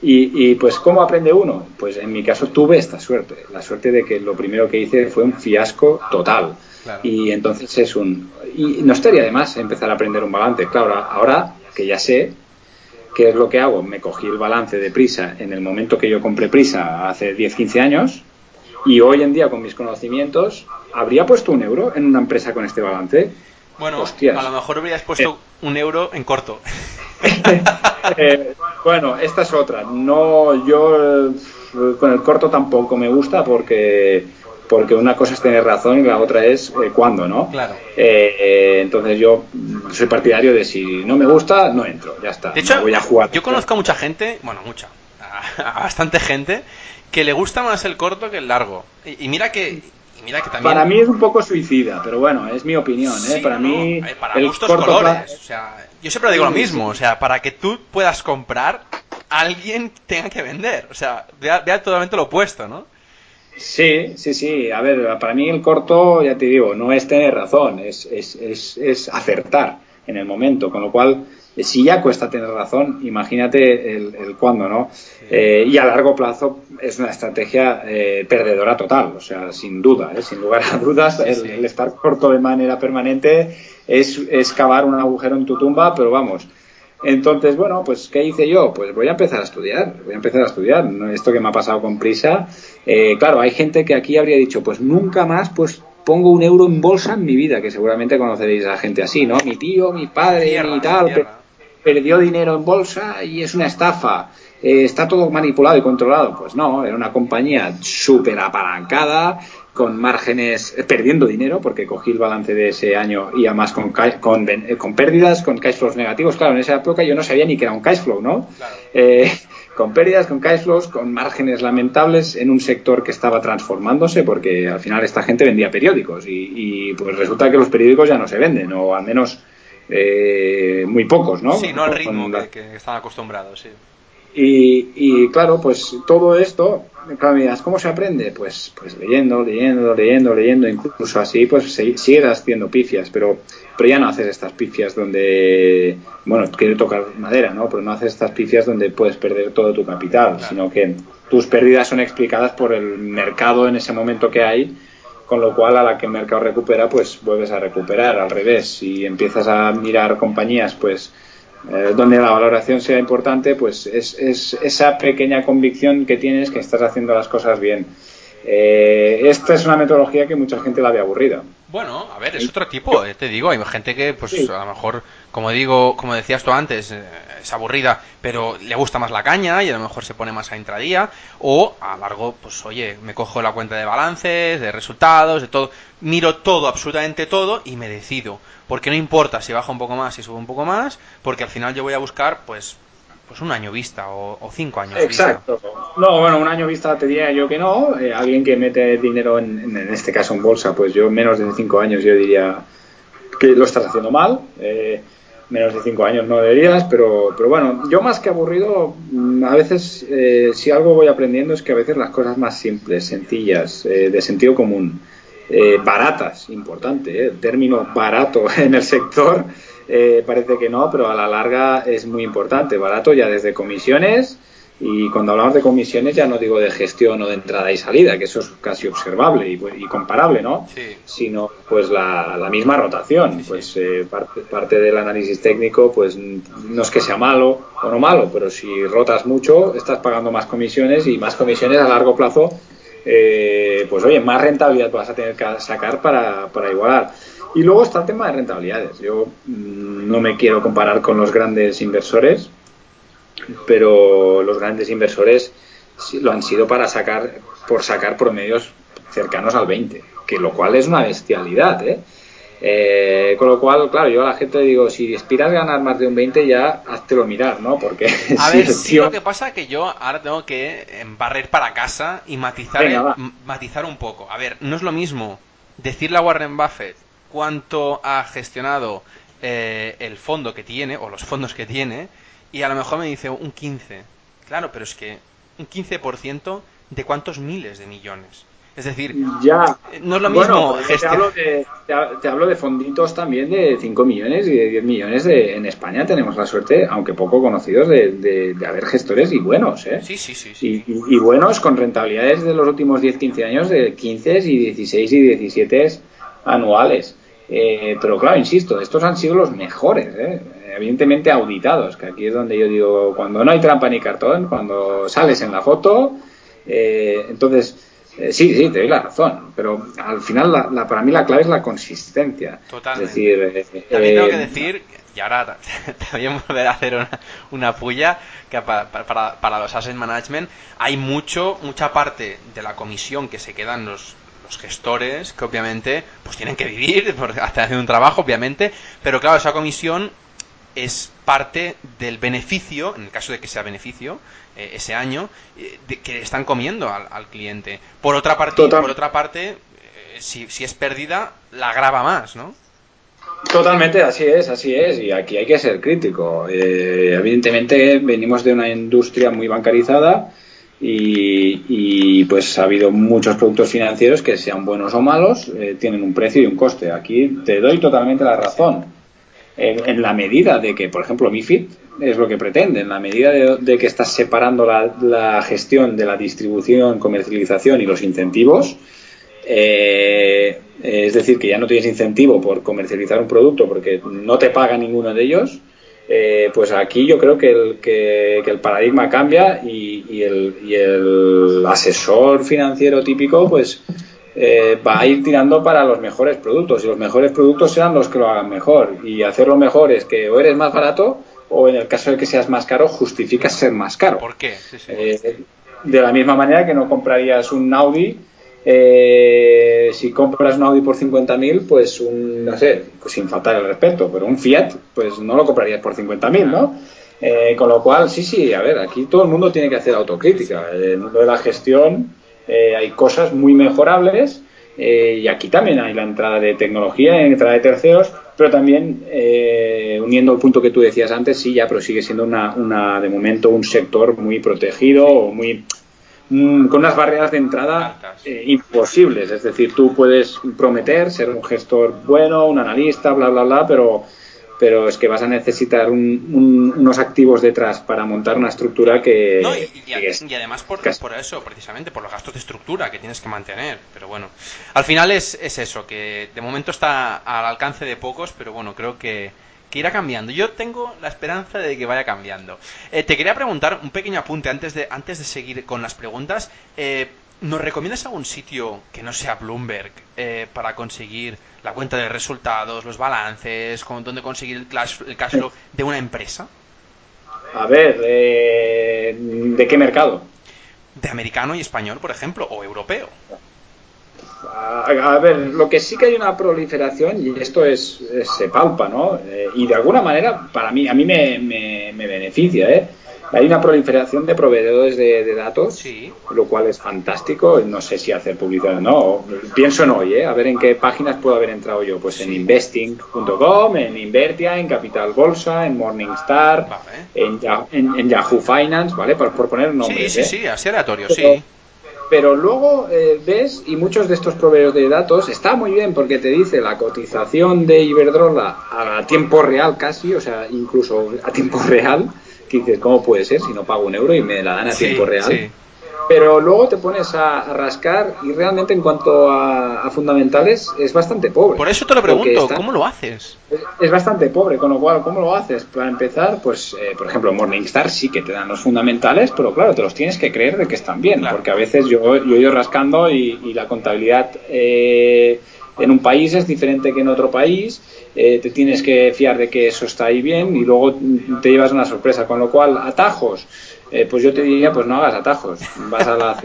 Y, pues, ¿cómo aprende uno? Pues en mi caso tuve esta suerte, la suerte de que lo primero que hice fue un fiasco total. Y entonces es un... Y no estaría de más empezar a aprender un balance. Claro, ahora que ya sé, ¿Qué es lo que hago? Me cogí el balance de prisa en el momento que yo compré prisa hace 10-15 años y hoy en día con mis conocimientos, ¿habría puesto un euro en una empresa con este balance? Bueno, a lo mejor hubieras puesto eh. un euro en corto. Eh, bueno, esta es otra. No, yo eh, con el corto tampoco me gusta porque porque una cosa es tener razón y la otra es eh, cuándo, ¿no? Claro. Eh, eh, entonces yo soy partidario de si no me gusta, no entro, ya está. De hecho, voy a jugar. Yo conozco a mucha gente, bueno, mucha, a, bastante gente, que le gusta más el corto que el largo. Y, mira que... Mira que también... Para mí es un poco suicida, pero bueno, es mi opinión. ¿eh? para mí, para el gustos colores. O sea, yo siempre digo lo mismo. O sea, para que tú puedas comprar, alguien tenga que vender. O sea, vea, vea totalmente lo opuesto, ¿no? Sí, sí, sí. A ver, para mí el corto, ya te digo, no es tener razón, es, es, es, es acertar en el momento, con lo cual si ya cuesta tener razón, imagínate el, el cuándo, ¿no? Eh, y a largo plazo es una estrategia eh, perdedora total, o sea, sin duda, ¿eh? sin lugar a dudas, el, estar corto de manera permanente es, es cavar un agujero en tu tumba, pero vamos. Entonces, bueno, pues ¿qué hice yo? Pues voy a empezar a estudiar, voy a empezar a estudiar. Esto que me ha pasado con prisa, eh, claro, hay gente que aquí habría dicho, pues nunca más, pues pongo un euro en bolsa en mi vida, que seguramente conoceréis a gente así, ¿no? Mi tío, mi padre, mi tal perdió dinero en bolsa y es una estafa. Eh, está todo manipulado y controlado. Pues no, era una compañía súper apalancada, con márgenes, eh, perdiendo dinero, porque cogí el balance de ese año y además con, con, eh, con, pérdidas, con cash flows negativos. Claro, en esa época yo no sabía ni que era un cash flow, ¿no? con pérdidas, con cash flows, con márgenes lamentables en un sector que estaba transformándose, porque al final esta gente vendía periódicos y, y pues resulta que los periódicos ya no se venden, o al menos eh, muy pocos, ¿no? Sí, no al ritmo que, están acostumbrados, sí. Y, claro, pues todo esto, claro, miras, ¿cómo se aprende? Pues, pues leyendo, leyendo, leyendo, leyendo, incluso así, pues sigues haciendo pifias, pero, pero ya no haces estas pifias donde, bueno, quiero tocar madera, ¿no? Pero no haces estas pifias donde puedes perder todo tu capital, sino que tus pérdidas son explicadas por el mercado en ese momento que hay con lo cual a la que el mercado recupera, pues vuelves a recuperar al revés. Si empiezas a mirar compañías, pues eh, donde la valoración sea importante, pues es, es, esa pequeña convicción que tienes que estás haciendo las cosas bien. Eh, esta es una metodología que mucha gente la ve aburrida. Bueno, a ver, es otro tipo, eh, te digo, hay gente que, pues a lo mejor, como digo, como decías tú antes, eh, es aburrida, pero le gusta más la caña y a lo mejor se pone más a intradía, o a largo, pues oye, me cojo la cuenta de balances, de resultados, de todo, miro todo, absolutamente todo, y me decido, porque no importa si baja un poco más, si sube un poco más, porque al final yo voy a buscar, pues, pues un año vista o, cinco años Exacto. No, bueno, un año vista te diría yo que no. Eh, alguien que mete dinero en, en, este caso en bolsa, pues yo menos de cinco años yo diría que lo estás haciendo mal. Eh, menos de cinco años no deberías, pero, pero bueno, yo más que aburrido, mm, a veces eh, si algo voy aprendiendo es que a veces las cosas más simples, sencillas, de sentido común, baratas, importante, el término barato en el sector eh, parece que no, pero a la larga es muy importante. Barato ya desde comisiones y cuando hablamos de comisiones ya no digo de gestión o de entrada y salida, que eso es casi observable y, y comparable, ¿no? Sino pues la, la misma rotación. pues eh, parte, parte, del análisis técnico pues no es que sea malo o no malo, pero si rotas mucho estás pagando más comisiones y más comisiones a largo plazo eh, pues oye, más rentabilidad vas a tener que sacar para, para igualar. Y luego está el tema de rentabilidades. Yo mm, no me quiero comparar con los grandes inversores, pero los grandes inversores lo han sido para sacar, por sacar promedios cercanos al 20, que lo cual es una bestialidad, ¿eh? Eh, con lo cual, claro, yo a la gente digo, si aspiras a ganar más de un 20 ya háztelo mirar, ¿no? Porque... A ver, sí, lo que pasa es que yo ahora tengo que barrer para casa y matizar, matizar un poco. A ver, no es lo mismo decirle a Warren Buffett cuánto ha gestionado eh, el fondo que tiene, o los fondos que tiene, y a lo mejor me dice un 15. Claro, pero es que un 15% de cuántos miles de millones. Es decir, ya. no es lo mismo. te, hablo de, te, hablo de, fonditos también de 5 millones y de 10 millones. De, en España tenemos la suerte, aunque poco conocidos, de, de haber gestores y buenos. ¿eh? Sí, sí, sí. Y, buenos con rentabilidades de los últimos 10-15 años de 15 y 16 y 17 anuales. Eh, pero claro, insisto, estos han sido los mejores, ¿eh? Evidentemente auditados, que aquí es donde yo digo, cuando no hay trampa ni cartón, cuando sales en la foto, eh, entonces sí, sí, te doy la razón, pero al final la, para mí la clave es la consistencia. Totalmente. Es decir, También tengo que decir, y ahora te voy a volver a hacer una, puya, que para, para, para los asset management hay mucho, mucha parte de la comisión que se quedan los gestores que obviamente pues tienen que vivir, hasta haciendo un trabajo obviamente, pero claro, esa comisión es parte del beneficio, en el caso de que sea beneficio, eh, ese año, eh, de, que están comiendo al, cliente. Por otra parte, por otra parte eh, si, si es pérdida, la agrava más, ¿no? Totalmente, así es, así es, y aquí hay que ser crítico. evidentemente venimos de una industria muy bancarizada y, pues ha habido muchos productos financieros que sean buenos o malos tienen un precio y un coste. Aquí te doy totalmente la razón. En, la medida de que, por ejemplo, MIFID es lo que pretende, en la medida de, que estás separando la, gestión de la distribución, comercialización y los incentivos, eh, es decir, que ya no tienes incentivo por comercializar un producto porque no te paga ninguno de ellos, eh, pues aquí yo creo que el, que, el paradigma cambia y, el, asesor financiero típico pues eh, va a ir tirando para los mejores productos y los mejores productos serán los que lo hagan mejor y hacerlo mejor es que o eres más barato o en el caso de que seas más caro justificas ser más caro. ¿Por qué? Eh, de la misma manera que no comprarías un Audi eh, si compras un Audi por 50.000, pues un, no sé, pues sin faltar el respeto, pero un Fiat, pues no lo comprarías por 50.000, ¿no? Eh, con lo cual, sí, sí, a ver, aquí todo el mundo tiene que hacer autocrítica. El mundo de la gestión eh, hay cosas muy mejorables y aquí también hay la entrada de tecnología, la entrada de terceros, pero también, uniendo el punto que tú decías antes, sí, ya, pero sigue siendo una, una de momento un sector muy protegido o muy Mm, con unas barreras de entrada eh, imposibles. Es decir, tú puedes prometer ser un gestor bueno, un analista, bla, bla, bla, pero, pero es que vas a necesitar unos activos detrás para montar una estructura que... y, además por, por, eso, precisamente, por los gastos de estructura que tienes que mantener. Pero bueno, al final es, es eso, que de momento está al alcance de pocos, pero bueno, creo que que irá cambiando. Yo tengo la esperanza de que vaya cambiando. Eh, te quería preguntar un pequeño apunte antes de, antes de seguir con las preguntas. Eh, ¿Nos recomiendas algún sitio que no sea Bloomberg eh, para conseguir la cuenta de resultados, los balances, con dónde conseguir el cash, el cash flow de una empresa? A ver, ¿de qué mercado? De americano y español, por ejemplo, o europeo. A, ver, lo que sí que hay una proliferación, y esto es, se palpa, ¿no? Eh, y de alguna manera, para mí, a mí me, me, beneficia, ¿eh? Hay una proliferación de proveedores de, datos, lo cual es fantástico. No sé si hacer publicidad o no. Pienso en hoy, ¿eh? A ver en qué páginas puedo haber entrado yo. Pues en investing.com, en Invertia, en Capital Bolsa, en Morningstar, en, en, Yahoo Finance, ¿vale? Por, por poner nombres. Sí, sí, ¿eh? sí, así aleatorio, sí pero luego eh, ves, y muchos de estos proveedores de datos, está muy bien porque te dice la cotización de Iberdrola a tiempo real casi, o sea, incluso a tiempo real, que dices, ¿cómo puede ser si no pago un euro y me la dan a tiempo real? Pero luego te pones a, rascar y realmente en cuanto a, fundamentales es bastante pobre. Por eso te lo pregunto, ¿cómo lo haces? Es, bastante pobre, con lo cual, ¿cómo lo haces? Para empezar, pues, eh, por ejemplo, Morningstar sí que te dan los fundamentales, pero claro, te los tienes que creer de que están bien, porque a veces yo, yo he ido rascando y, la contabilidad eh, en un país es diferente que en otro país. Eh, te tienes que fiar de que eso está ahí bien y luego te llevas una sorpresa, con lo cual atajos eh, pues yo te diría, pues no hagas atajos. Vas a la,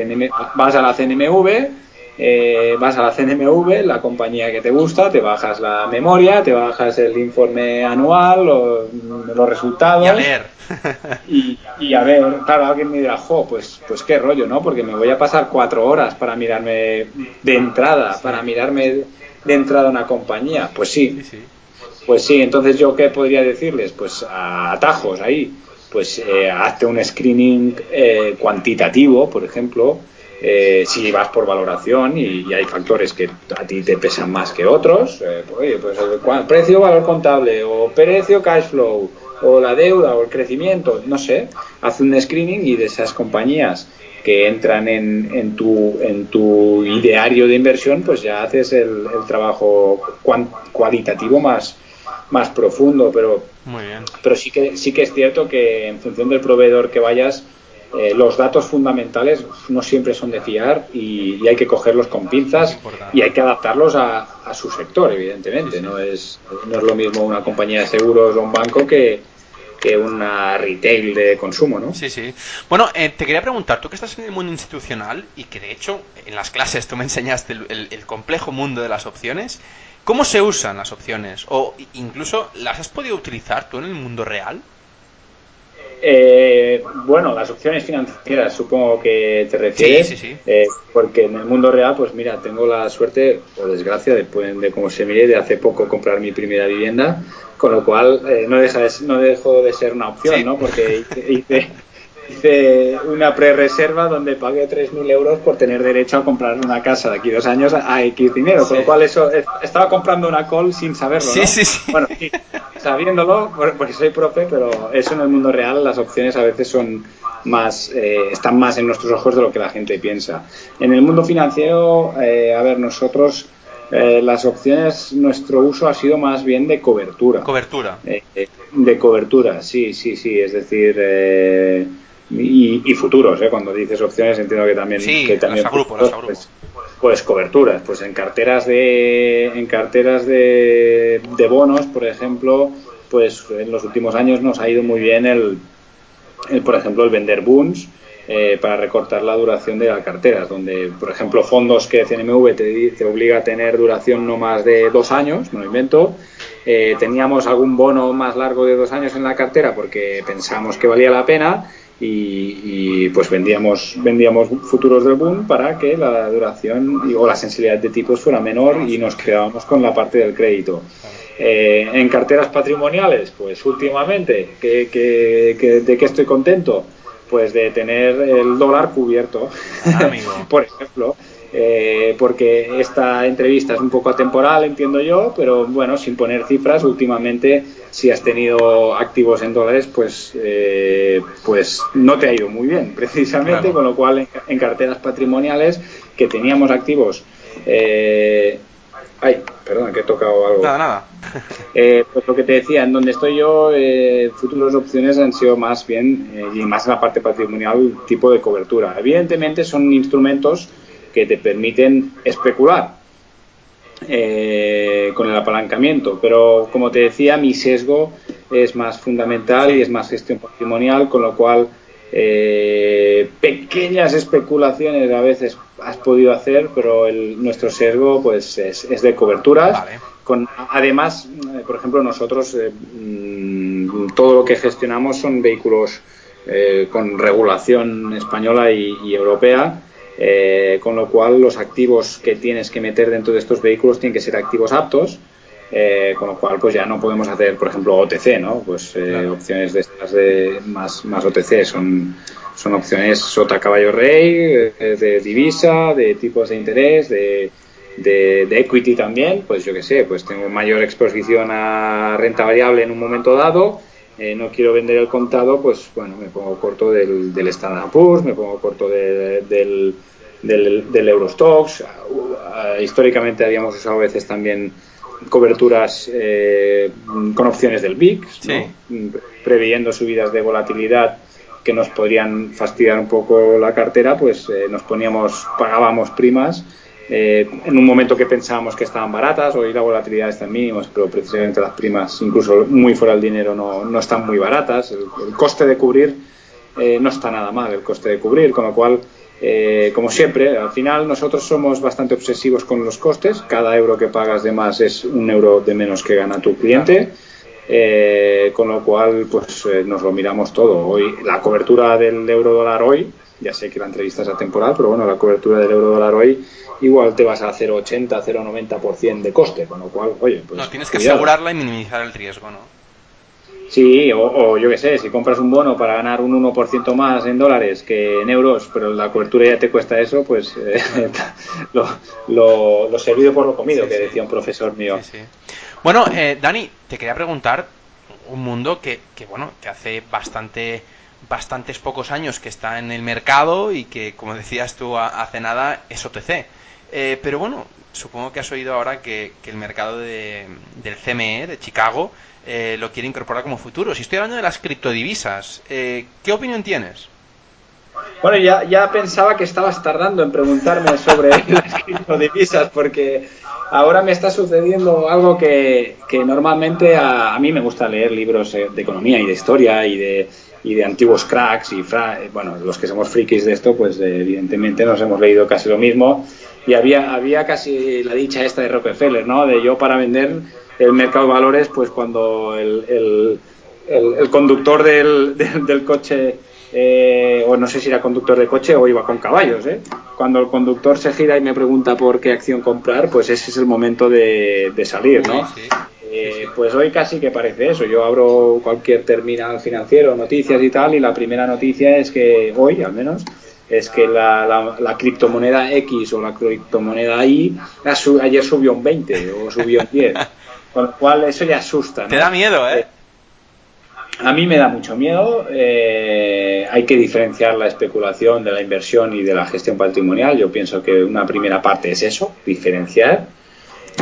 vas a la CNMV, eh, vas a la CNMV, la compañía que te gusta, te bajas la memoria, te bajas el informe anual, los resultados. Y a ver. y, a ver, claro, alguien me dirá, jo, pues, pues qué rollo, ¿no? Porque me voy a pasar cuatro horas para mirarme de entrada, para mirarme de entrada una compañía. Pues sí. Pues sí, entonces yo qué podría decirles? Pues atajos ahí pues eh, hazte un screening eh, cuantitativo, por ejemplo, eh, si vas por valoración y, hay factores que a ti te pesan más que otros, eh, pues, oye, pues el precio valor contable o precio cash flow o la deuda o el crecimiento, no sé, haz un screening y de esas compañías que entran en, en, tu, en tu ideario de inversión, pues ya haces el, trabajo cualitativo más, más profundo, pero muy bien. Pero sí que, sí que es cierto que en función del proveedor que vayas, eh, los datos fundamentales no siempre son de fiar y, hay que cogerlos con pinzas y hay que adaptarlos a, su sector, evidentemente. No, es, no es lo mismo una compañía de seguros o un banco que, que una retail de consumo, ¿no? Sí, sí. Bueno, eh, te quería preguntar, tú que estás en el mundo institucional y que de hecho en las clases tú me enseñaste el complejo mundo de las opciones, ¿Cómo se usan las opciones? O incluso, ¿las has podido utilizar tú en el mundo real? Eh, bueno, las opciones financieras supongo que te refieres. Sí, sí, sí. Eh, porque en el mundo real, pues mira, tengo la suerte o desgracia, después de cómo se mire, de hace poco comprar mi primera vivienda, con lo cual eh, no, deja no dejo de ser una opción, ¿no? Porque hice, hice una pre-reserva donde pagué 3.000 euros por tener derecho a comprar una casa de aquí dos años a X dinero, con lo cual eso estaba comprando una call sin saberlo. Sí, sí, sí. Bueno, sí, sabiéndolo, porque soy profe, pero eso en el mundo real las opciones a veces son más eh, están más en nuestros ojos de lo que la gente piensa. En el mundo financiero, eh, a ver, nosotros eh, las opciones, nuestro uso ha sido más bien de cobertura. Cobertura. de cobertura, sí, sí, sí. Es decir, y, futuros, ¿eh? cuando dices opciones entiendo que también que también pues, pues, coberturas pues en carteras de en carteras de, de, bonos por ejemplo pues en los últimos años nos ha ido muy bien el, por ejemplo el vender boons eh, para recortar la duración de las carteras donde por ejemplo fondos que CNMV te, te obliga a tener duración no más de dos años no invento eh, teníamos algún bono más largo de dos años en la cartera porque pensamos que valía la pena y, pues vendíamos vendíamos futuros del boom para que la duración o la sensibilidad de tipos fuera menor y nos quedábamos con la parte del crédito. Eh, en carteras patrimoniales, pues últimamente, ¿de qué estoy contento? Pues de tener el dólar cubierto, ah, por ejemplo. Eh, porque esta entrevista es un poco atemporal, entiendo yo, pero bueno, sin poner cifras, últimamente si has tenido activos en dólares, pues, eh, pues no te ha ido muy bien, precisamente, con lo cual en, carteras patrimoniales que teníamos activos. Eh, ay, perdón, que he tocado algo. Nada, nada. Eh, pues lo que te decía, en donde estoy yo, eh, futuras opciones han sido más bien, y más en la parte patrimonial, tipo de cobertura. Evidentemente son instrumentos que te permiten especular eh, con el apalancamiento. Pero como te decía, mi sesgo es más fundamental y es más gestión patrimonial, con lo cual eh, pequeñas especulaciones a veces has podido hacer, pero el, nuestro sesgo pues es, de coberturas. Con, además, eh, por ejemplo, nosotros mm, todo lo que gestionamos son vehículos con regulación española y europea eh, con lo cual los activos que tienes que meter dentro de estos vehículos tienen que ser activos aptos, eh, con lo cual pues ya no podemos hacer, por ejemplo, OTC, ¿no? Pues eh, opciones de estas de más, más OTC son, son opciones sota caballo rey, de divisa, de tipos de interés, de, de, equity también, pues yo que sé, pues tengo mayor exposición a renta variable en un momento dado, no quiero vender el contado, pues bueno, me pongo corto del, del Standard Poor's, me pongo corto del, del, del Eurostox. Uh, históricamente habíamos usado a veces también coberturas eh, con opciones del VIX, previendo subidas de volatilidad que nos podrían fastidiar un poco la cartera, pues eh, nos poníamos, pagábamos primas eh, en un momento que pensábamos que estaban baratas, hoy la volatilidad está en mínimos, pero precisamente las primas, incluso muy fuera del dinero, no, no están muy baratas. El, coste de cubrir no está nada mal, el coste de cubrir, con lo cual eh, como siempre, al final nosotros somos bastante obsesivos con los costes. Cada euro que pagas de más es un euro de menos que gana tu cliente. Eh, con lo cual, pues eh, nos lo miramos todo. Hoy, la cobertura del euro dólar hoy, ya sé que la entrevista es atemporal, pero bueno, la cobertura del euro dólar hoy, igual te vas a 0,80, 0,90% de coste, con lo cual, oye, pues. No, tienes que asegurarla y minimizar el riesgo, ¿no? Sí, o, yo qué sé, si compras un bono para ganar un 1% más en dólares que en euros, pero la cobertura ya te cuesta eso, pues eh, lo, servido por lo comido, que decía un profesor mío. bueno, eh, Dani, te quería preguntar un mundo que, que, bueno, que hace bastante bastantes pocos años que está en el mercado y que, como decías tú hace nada, es OTC. Eh, pero bueno, supongo que has oído ahora que, el mercado de, del CME, de Chicago, eh, lo quiere incorporar como futuro. Si estoy hablando de las criptodivisas, eh, ¿qué opinión tienes? Bueno, ya, ya pensaba que estabas tardando en preguntarme sobre las criptodivisas porque ahora me está sucediendo algo que, normalmente a, mí me gusta leer libros eh, de economía y de historia y de, y de antiguos cracks y bueno, los que somos frikis de esto, pues evidentemente nos hemos leído casi lo mismo y había, había casi la dicha esta de Rockefeller, ¿no? De yo para vender el mercado de valores, pues cuando el, el, el, conductor del, del, coche, eh, o no sé si era conductor de coche o iba con caballos, ¿eh? cuando el conductor se gira y me pregunta por qué acción comprar, pues ese es el momento de, de salir, ¿no? Eh, pues hoy casi que parece eso. Yo abro cualquier terminal financiero, noticias y tal, y la primera noticia es que hoy, al menos, es que la, la, criptomoneda X o la criptomoneda Y ayer subió un 20 o subió un 10. Con lo cual eso ya asusta. ¿no? Te da miedo, ¿eh? A mí me da mucho miedo. Eh, hay que diferenciar la especulación de la inversión y de la gestión patrimonial. Yo pienso que una primera parte es eso, diferenciar.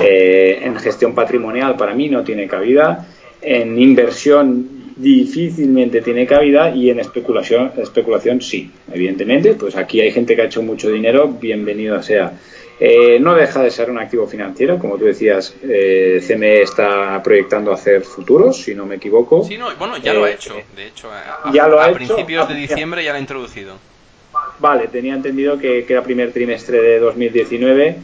Eh, en gestión patrimonial para mí no tiene cabida. En inversión difícilmente tiene cabida y en especulación, especulación sí, evidentemente. Pues aquí hay gente que ha hecho mucho dinero, bienvenido sea. Eh, no deja de ser un activo financiero, como tú decías, eh, CME está proyectando hacer futuros, si no me equivoco. Sí, no, bueno, ya lo ha eh, hecho, de hecho, a, principios de diciembre ya lo ha introducido. Vale, tenía entendido que, que era primer trimestre de 2019.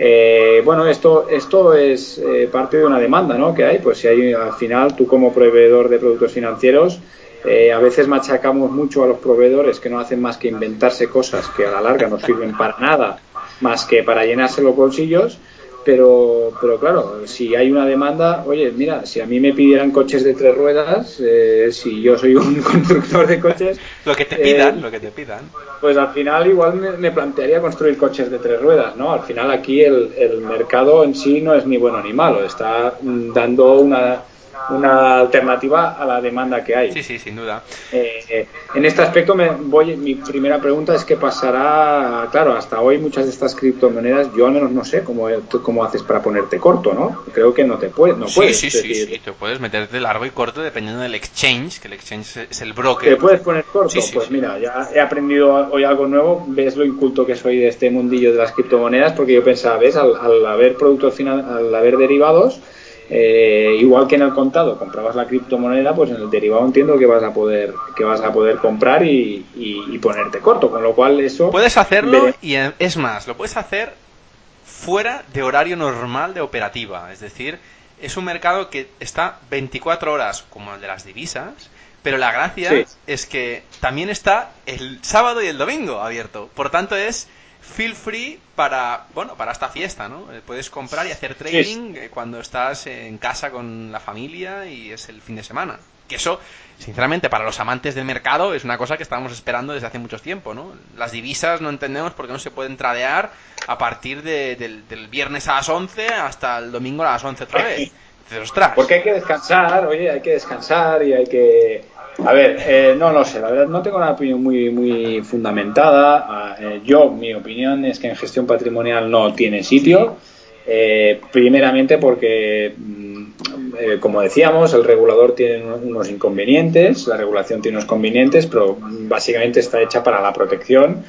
Eh, bueno, esto, esto es parte de una demanda ¿no? que hay, pues si hay al final tú como proveedor de productos financieros, a veces machacamos mucho a los proveedores que no hacen más que inventarse cosas que a la larga no sirven para nada más que para llenarse los bolsillos. Pero, pero claro, si hay una demanda, oye, mira, si a mí me pidieran coches de tres ruedas, eh, si yo soy un constructor de coches... lo que te pidan, eh, lo que te pidan. Pues al final igual me, plantearía construir coches de tres ruedas, ¿no? Al final aquí el, el mercado en sí no es ni bueno ni malo, está dando una una alternativa a la demanda que hay. Sí, sí, sin duda. Eh, en este aspecto, me voy, mi primera pregunta es qué pasará. Claro, hasta hoy muchas de estas criptomonedas, yo al menos no sé cómo, cómo haces para ponerte corto, ¿no? Creo que no te puedes. No sí, sí, sí, sí, te puedes meterte largo y corto dependiendo del exchange, que el exchange es el broker. ¿Te puedes poner corto? pues mira, ya he aprendido hoy algo nuevo. Ves lo inculto que soy de este mundillo de las criptomonedas, porque yo pensaba, ves, al, al haber productos, final, al haber derivados eh, igual que en el contado comprabas la criptomoneda, pues en el derivado entiendo que vas a poder que vas a poder comprar y, ponerte corto, con lo cual eso puedes hacerlo y es más, lo puedes hacer fuera de horario normal de operativa, es decir, es un mercado que está 24 horas como el de las divisas, pero la gracia es que también está el sábado y el domingo abierto, por tanto es feel free para, bueno, para esta fiesta, ¿no? Eh, puedes comprar y hacer trading eh, cuando estás en casa con la familia y es el fin de semana. Que eso, sinceramente, para los amantes del mercado es una cosa que estábamos esperando desde hace mucho tiempo, ¿no? Las divisas no entendemos por qué no se pueden tradear a partir del, viernes a las 11 hasta el domingo a las 11 otra vez. Porque hay que descansar, oye, hay que descansar y hay que a ver, eh, no lo sé, la verdad no tengo una opinión muy, muy fundamentada. Ah, eh, yo, mi opinión es que en gestión patrimonial no tiene sitio. Eh, primeramente porque, mm, como decíamos, el regulador tiene unos inconvenientes, la regulación tiene unos inconvenientes, pero básicamente está hecha para la protección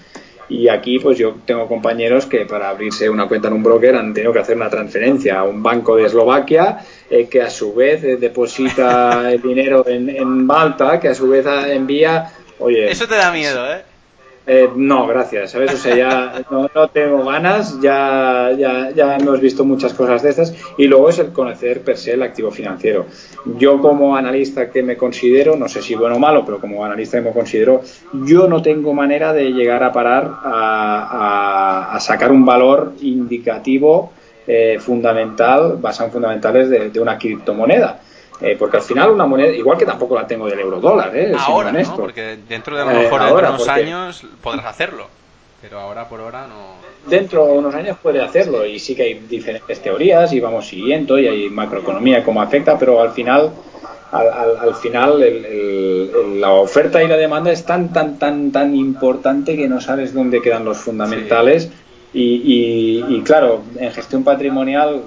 y aquí, pues yo tengo compañeros que para abrirse una cuenta en un broker han tenido que hacer una transferencia a un banco de Eslovaquia, eh, que a su vez eh, deposita el dinero en, en Malta, que a su vez envía. Oye. Eso te da miedo, ¿eh? Eh, no, gracias, ¿sabes? O sea, ya no, tengo ganas, ya, ya, ya hemos visto muchas cosas de estas y luego es el conocer per se el activo financiero. Yo como analista que me considero, no sé si bueno o malo, pero como analista que me considero, yo no tengo manera de llegar a parar a, sacar un valor indicativo eh, fundamental, basado en fundamentales de una criptomoneda. Eh, porque al final una moneda, igual que tampoco la tengo del euro dólar, ¿eh? Ahora, ¿no? Porque dentro de a lo eh, mejor unos años podrás hacerlo, pero ahora por ahora no. Dentro de unos años puede hacerlo y sí que hay diferentes teorías y vamos siguiendo y hay macroeconomía como afecta, pero al final, al, al, final la oferta y la demanda es tan, tan, tan, tan importante que no sabes dónde quedan los fundamentales. Y, y, y, claro, en gestión patrimonial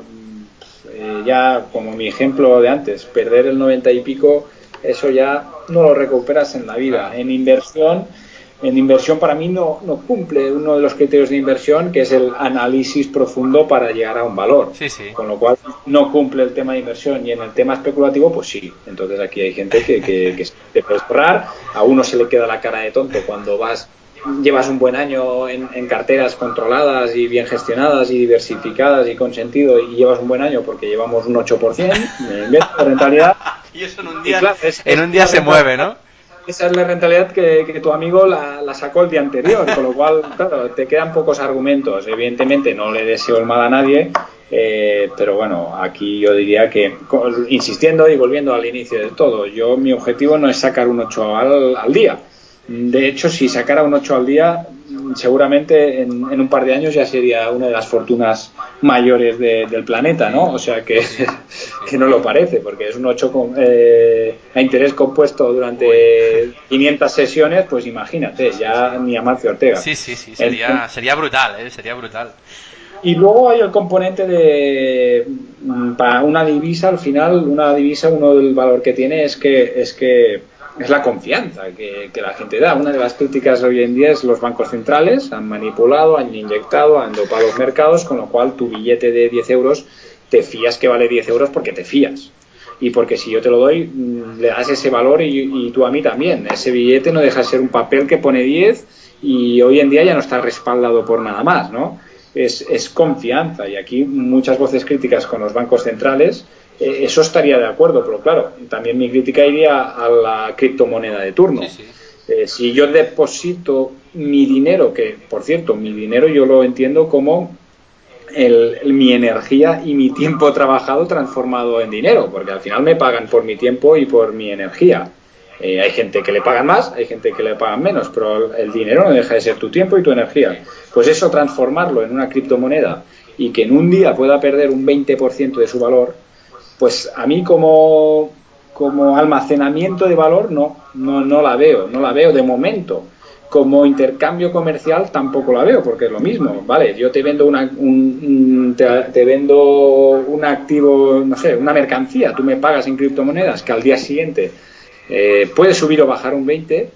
eh, ya como mi ejemplo de antes, perder el 90 y pico, eso ya no lo recuperas en la vida. En inversión, en inversión para mí no, no cumple uno de los criterios de inversión, que es el análisis profundo para llegar a un valor. Con lo cual no cumple el tema de inversión y en el tema especulativo, pues sí. Entonces aquí hay gente que, que, que te puede borrar, a uno se le queda la cara de tonto cuando vas llevas un buen año en, carteras controladas y bien gestionadas y diversificadas y con sentido y llevas un buen año porque llevamos un 8% de rentabilidad. y eso en un día, en un día se mueve, ¿no? esa es la rentabilidad que, tu amigo la, sacó el día anterior, con lo cual, claro, te quedan pocos argumentos. Evidentemente no le deseo el mal a nadie, eh, pero bueno, aquí yo diría que, insistiendo y volviendo al inicio de todo, yo mi objetivo no es sacar un 8 al, al día. De hecho, si sacara un 8 al día, seguramente en, un par de años ya sería una de las fortunas mayores del planeta, ¿no? O sea que, que no lo parece, porque es un 8 eh, a interés compuesto durante 500 sesiones, pues imagínate, ya ni a Marcio Ortega. Sí, sí, sí, sería, sería brutal, ¿eh? Sería brutal. Y luego hay el componente de mm, para una divisa, al final, una divisa, uno del valor que tiene es que es que es la confianza que, la gente da. Una de las críticas hoy en día es los bancos centrales han manipulado, han inyectado, han dopado los mercados, con lo cual tu billete de 10 euros te fías que vale 10 euros porque te fías. Y porque si yo te lo doy, mm, le das ese valor y, tú a mí también. Ese billete no deja de ser un papel que pone 10 y hoy en día ya no está respaldado por nada más, ¿no? Es, es confianza y aquí muchas voces críticas con los bancos centrales eh, eso estaría de acuerdo, pero claro, también mi crítica iría a la criptomoneda de turno. Eh, si yo deposito mi dinero, que por cierto, mi dinero yo lo entiendo como mi energía y mi tiempo trabajado transformado en dinero, porque al final me pagan por mi tiempo y por mi energía. Eh, hay gente que le pagan más, hay gente que le pagan menos, pero el dinero no deja de ser tu tiempo y tu energía. Pues eso transformarlo en una criptomoneda y que en un día pueda perder un 20% de su valor, pues a mí como, como almacenamiento de valor no, no, no la veo, no la veo de momento. Como intercambio comercial tampoco la veo, porque es lo mismo, ¿vale? Yo te vendo una, un, te, vendo un activo, no sé, una mercancía, tú me pagas en criptomonedas que al día siguiente eh, puede subir o bajar un 20,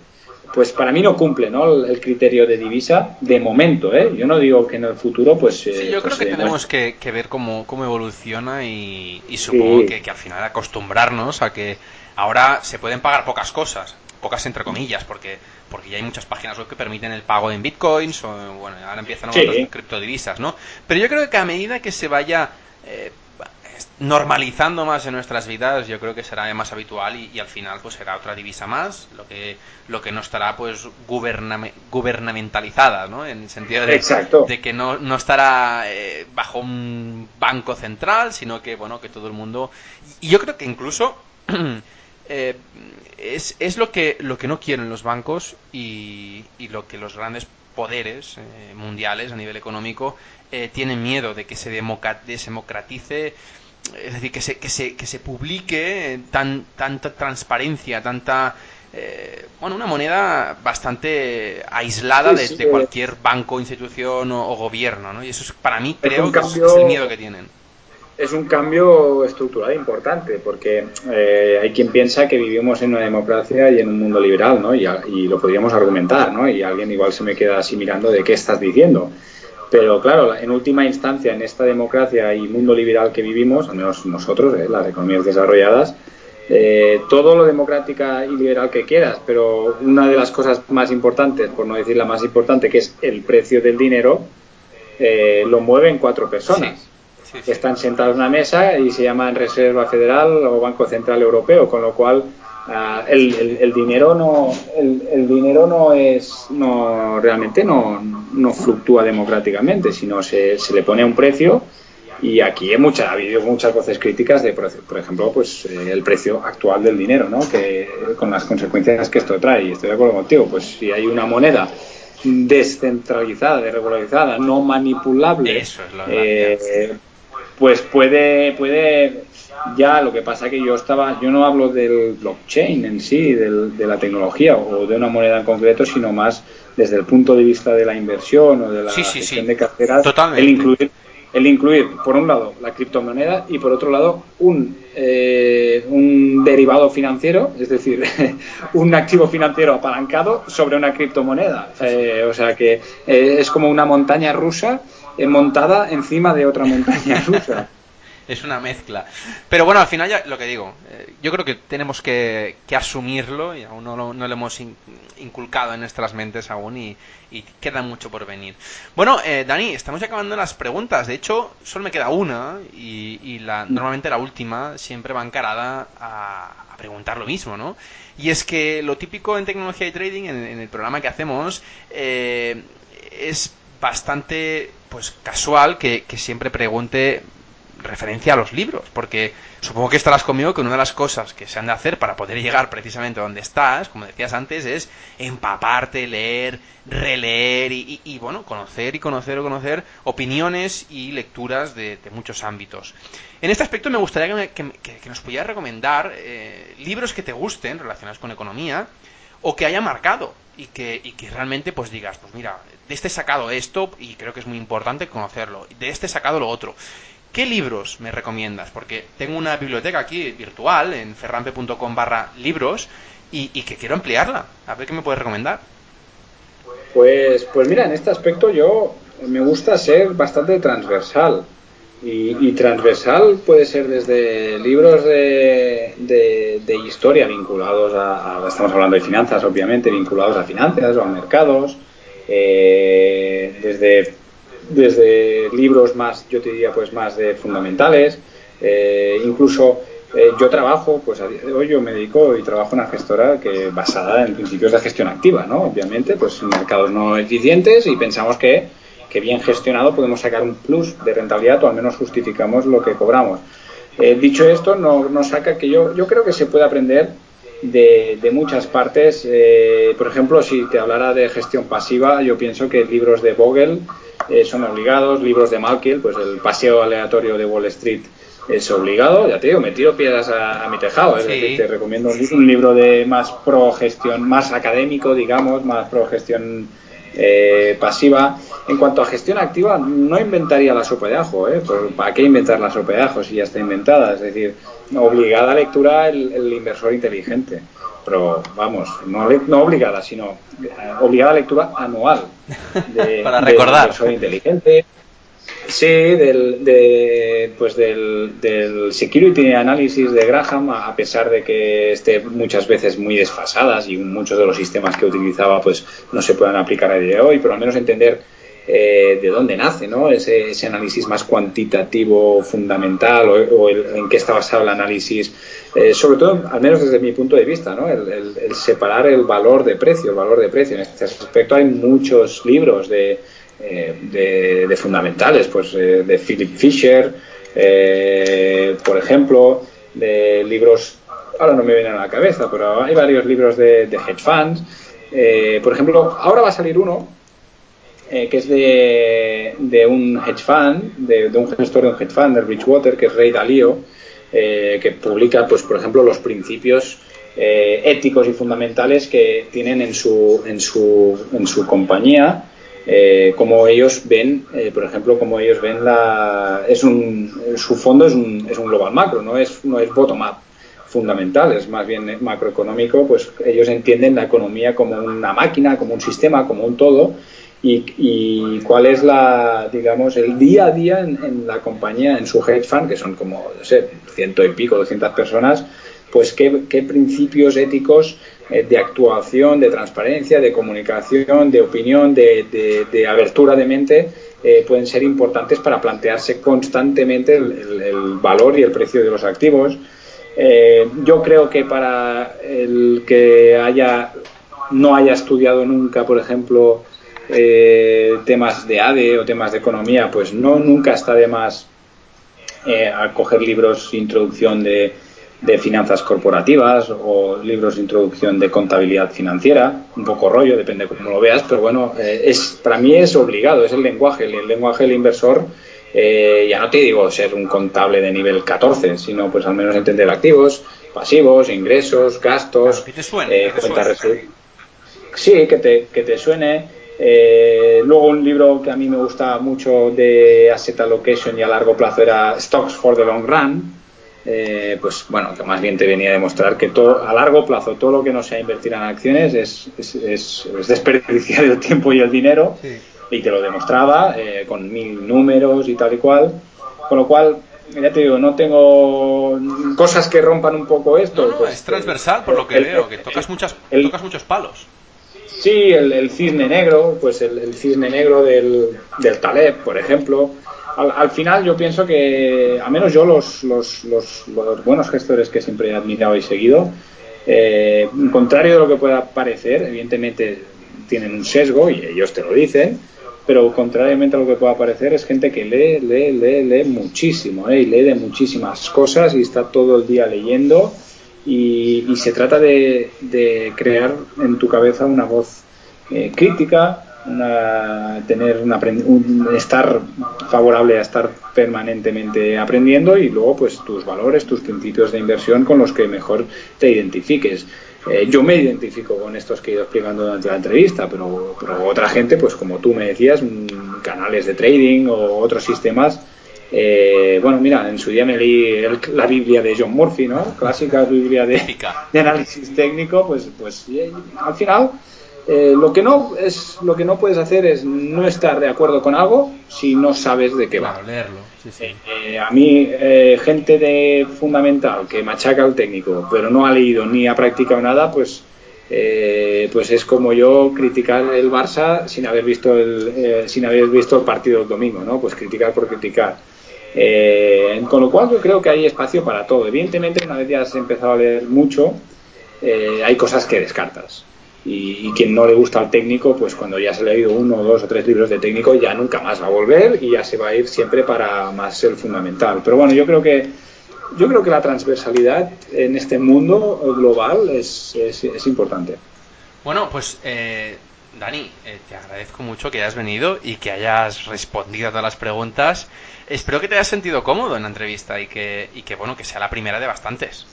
pues para mí no cumple ¿no? el, criterio de divisa de momento. ¿eh? Yo no digo que en el futuro, pues. sí, eh, yo creo pues, que tenemos que, ver cómo, cómo evoluciona y, supongo que, al final acostumbrarnos a que ahora se pueden pagar pocas cosas, pocas entre comillas, porque porque ya hay muchas páginas web que permiten el pago en bitcoins o bueno ahora empiezan otras criptodivisas no pero yo creo que a medida que se vaya eh, normalizando más en nuestras vidas, yo creo que será más habitual y, al final pues será otra divisa más, lo que lo que no estará pues gubernamentalizada, ¿no? En el sentido de, de que no, no estará eh, bajo un banco central, sino que bueno que todo el mundo y yo creo que incluso eh, es, es lo que lo que no quieren los bancos y, y lo que los grandes poderes eh, mundiales a nivel económico tienen miedo de que se democratice es decir, que se, que se, que se publique tan, tanta transparencia, tanta... Eh, bueno, una moneda bastante aislada de, cualquier banco, institución o, gobierno, ¿no? Y eso es, para mí creo que es, el miedo que tienen. Es un cambio estructural importante, porque eh, hay quien piensa que vivimos en una democracia y en un mundo liberal, ¿no? Y, y lo podríamos argumentar, ¿no? Y alguien igual se me queda así mirando de qué estás diciendo. Pero claro, en última instancia, en esta democracia y mundo liberal que vivimos, al menos nosotros, eh, las economías desarrolladas, eh, todo lo democrática y liberal que quieras, pero una de las cosas más importantes, por no decir la más importante, que es el precio del dinero, eh, lo mueven cuatro personas. Están sentados en una mesa y se llaman Reserva Federal o Banco Central Europeo, con lo cual Ah, el, el, dinero no el, dinero no es no realmente no, no fluctúa democráticamente sino se, se le pone un precio y aquí hay mucha, ha habido muchas voces críticas de por ejemplo pues eh, el precio actual del dinero no que con las consecuencias que esto trae. Y estoy de acuerdo contigo pues si hay una moneda descentralizada desregularizada no manipulable eh, pues puede puede ya, lo que pasa que yo estaba, yo no hablo del blockchain en sí, de la tecnología o de una moneda en concreto, sino más desde el punto de vista de la inversión o de la gestión de carteras, el incluir, el incluir, por un lado, la criptomoneda y por otro lado, un, eh, un derivado financiero, es decir, un activo financiero apalancado sobre una criptomoneda. Eh, o sea que eh, es como una montaña rusa montada encima de otra montaña rusa es una mezcla. Pero bueno, al final ya lo que digo, eh, yo creo que tenemos que, asumirlo y aún no, lo hemos inculcado en nuestras mentes aún y, queda mucho por venir. Bueno, eh, Dani, estamos acabando las preguntas. De hecho, solo me queda una y, la, normalmente la última siempre va encarada a, preguntar lo mismo, ¿no? Y es que lo típico en tecnología y trading, en, el programa que hacemos, eh, es bastante pues casual que, que siempre pregunte referencia a los libros, porque supongo que estarás conmigo que una de las cosas que se han de hacer para poder llegar precisamente a donde estás, como decías antes, es empaparte, leer, releer y, bueno, conocer y conocer o conocer opiniones y lecturas de, muchos ámbitos. En este aspecto me gustaría que, nos pudieras recomendar eh, libros que te gusten relacionados con economía o que haya marcado y que, y realmente pues digas, pues mira, de este sacado esto y creo que es muy importante conocerlo, de este sacado lo otro. ¿Qué libros me recomiendas? Porque tengo una biblioteca aquí virtual en ferrampe.com barra libros y, que quiero ampliarla. A ver qué me puedes recomendar. Pues, pues mira, en este aspecto yo me gusta ser bastante transversal. Y, transversal puede ser desde libros de, de, historia vinculados a, estamos hablando de finanzas, obviamente, vinculados a finanzas o a mercados, eh, desde desde libros más, yo te diría, pues más de fundamentales, eh, incluso eh, yo trabajo, pues a día de hoy yo me dedico y trabajo en una gestora que basada en principios de gestión activa, ¿no? Obviamente, pues mercados no eficientes y pensamos que, que bien gestionado podemos sacar un plus de rentabilidad o al menos justificamos lo que cobramos. Eh, dicho esto, no, no saca que yo, yo creo que se puede aprender de, de muchas partes. por ejemplo, si te hablara de gestión pasiva, yo pienso que libros de Vogel eh, son obligados. Libros de Malkiel, pues el paseo aleatorio de Wall Street es obligado. Ya te digo, me tiro piedras a, mi tejado. Es decir, te recomiendo un, libro de más pro gestión, más académico, digamos, más pro gestión eh, pasiva. En cuanto a gestión activa, no inventaría la sopa de ajo. ¿eh? ¿Para qué inventar la sopa de ajo si ya está inventada? Es decir, obligada lectura el inversor inteligente pero vamos, no, no obligada, sino eh, obligada lectura anual de, para recordar. Soy inteligente. Sí, del, de, pues del, del Security Analysis de Graham, a pesar de que esté muchas veces muy desfasadas y muchos de los sistemas que utilizaba pues no se puedan aplicar a día de hoy, pero al menos entender eh, de dónde nace ¿no? ese, ese, análisis más cuantitativo fundamental o, en qué está basado el análisis, eh, sobre todo, al menos desde mi punto de vista, ¿no? El, separar el valor de precio, el valor de precio. En este aspecto hay muchos libros de, eh, de, fundamentales, pues de Philip Fisher, por ejemplo, de libros, ahora no me vienen a la cabeza, pero hay varios libros de, de hedge funds. por ejemplo, ahora va a salir uno eh, que es de, un hedge fund, de, un gestor de un hedge fund, de Bridgewater, que es Ray Dalio, eh, que publica, pues, por ejemplo, los principios eh, éticos y fundamentales que tienen en su, en su, en su compañía, como ellos ven, por ejemplo, como ellos ven la... Es un, su fondo es un, es un global macro, no es, no es bottom-up fundamental, es más bien macroeconómico, pues ellos entienden la economía como una máquina, como un sistema, como un todo, y, cuál es la, digamos, el día a día en, la compañía, en su hedge fund, que son como, no sé, ciento y pico, doscientas personas, pues qué, principios éticos eh, de actuación, de transparencia, de comunicación, de opinión, de, abertura de mente eh, pueden ser importantes para plantearse constantemente el, valor y el precio de los activos. Eh, yo creo que para el que haya no haya estudiado nunca, por ejemplo, eh, temas de ADE o temas de economía, pues no nunca está de más eh, coger libros de introducción de, finanzas corporativas o libros de introducción de contabilidad financiera, un poco rollo, depende cómo lo veas, pero bueno, eh, es para mí es obligado, es el lenguaje, el, lenguaje del inversor. Eh, ya no te digo ser un contable de nivel 14, sino pues al menos entender activos, pasivos, ingresos, gastos, que te suene, Sí, que te, que te suene. Eh, luego un libro que a mí me gusta mucho de asset allocation y a largo plazo era Stocks for the Long Run. Eh, pues bueno, que más bien te venía a demostrar que todo, a largo plazo todo lo que no sea invertir en acciones es, es, desperdiciar el tiempo y el dinero y te lo demostraba eh, con mil números y tal y cual. Con lo cual, ya te digo, no tengo cosas que rompan un poco esto. No, pues, es transversal por lo que veo, que tocas, muchas, tocas muchos palos. Sí, el, cisne negro, pues el, cisne negro del, del, Taleb, por ejemplo. Al, final yo pienso que, al menos yo, los, los, los, buenos gestores que siempre he admirado y seguido, eh, contrario de lo que pueda parecer, evidentemente tienen un sesgo y ellos te lo dicen, pero contrariamente a lo que pueda parecer es gente que lee, lee, lee, lee muchísimo, ¿eh? y lee de muchísimas cosas y está todo el día leyendo y, se trata de, crear en tu cabeza una voz eh, crítica, tener un, estar favorable a estar permanentemente aprendiendo y luego pues tus valores, tus principios de inversión con los que mejor te identifiques. Eh, yo me identifico con estos que he ido explicando durante la entrevista, pero, pero otra gente, pues como tú me decías, mm, canales de trading o otros sistemas, eh, bueno, mira, en su día me leí la Biblia de John Murphy, ¿no? Clásica Biblia de, de análisis técnico, pues, pues al final eh, lo que no es lo que no puedes hacer es no estar de acuerdo con algo si no sabes de qué va. leerlo. Eh, a mí gente de fundamental que machaca al técnico, pero no ha leído ni ha practicado nada, pues pues es como yo criticar el Barça sin haber visto el sin haber visto el partido del domingo, ¿no? Pues criticar por criticar. Eh, con lo cual yo creo que hay espacio para todo. Evidentemente, una vez ya has empezado a leer mucho, eh, hay cosas que descartas. Y, quien no le gusta al técnico, pues cuando ya se ha leído uno, dos o tres libros de técnico, ya nunca más va a volver y ya se va a ir siempre para más el fundamental. Pero bueno, yo creo que yo creo que la transversalidad en este mundo global es, es, importante. Bueno, pues eh, Dani, eh, te agradezco mucho que hayas venido y que hayas respondido a todas las preguntas. Espero que te hayas sentido cómodo en la entrevista y que, y que bueno, que sea la primera de bastantes.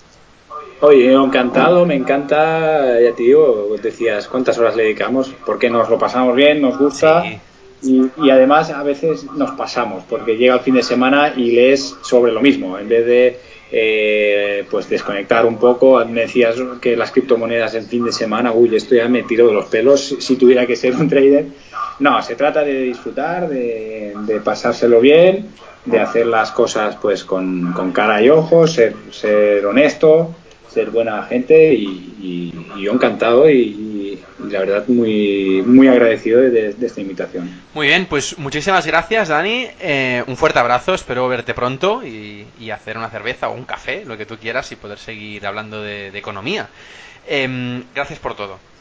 Oye, encantado, me encanta, ya te digo, decías cuántas horas le dedicamos, porque nos lo pasamos bien, nos gusta. Y, y, además a veces nos pasamos, porque llega el fin de semana y lees sobre lo mismo, en vez de eh, pues desconectar un poco. Me decías que las criptomonedas en fin de semana, uy, esto ya me tiro de los pelos si, tuviera que ser un trader. No, se trata de disfrutar, de, pasárselo bien, de hacer las cosas pues con, cara y ojos, ser, ser honesto, ser buena gente y, yo encantado y, la verdad muy, muy agradecido de, esta invitación. Muy bien, pues muchísimas gracias Dani, eh, un fuerte abrazo, espero verte pronto y, hacer una cerveza o un café, lo que tú quieras y poder seguir hablando de, economía. Em, gracias por todo.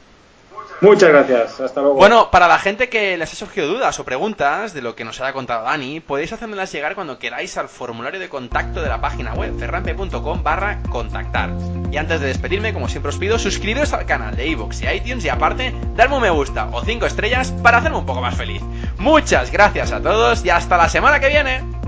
Muchas gracias, hasta luego. Bueno, para la gente que les ha surgido dudas o preguntas de lo que nos haya contado Dani, podéis hacérmelas llegar cuando queráis al formulario de contacto de la página web ferrampe.com barra contactar. Y antes de despedirme, como siempre os pido, suscribiros al canal de iVoox y iTunes y aparte, darme un me gusta o 5 estrellas para hacerme un poco más feliz. Muchas gracias a todos y hasta la semana que viene.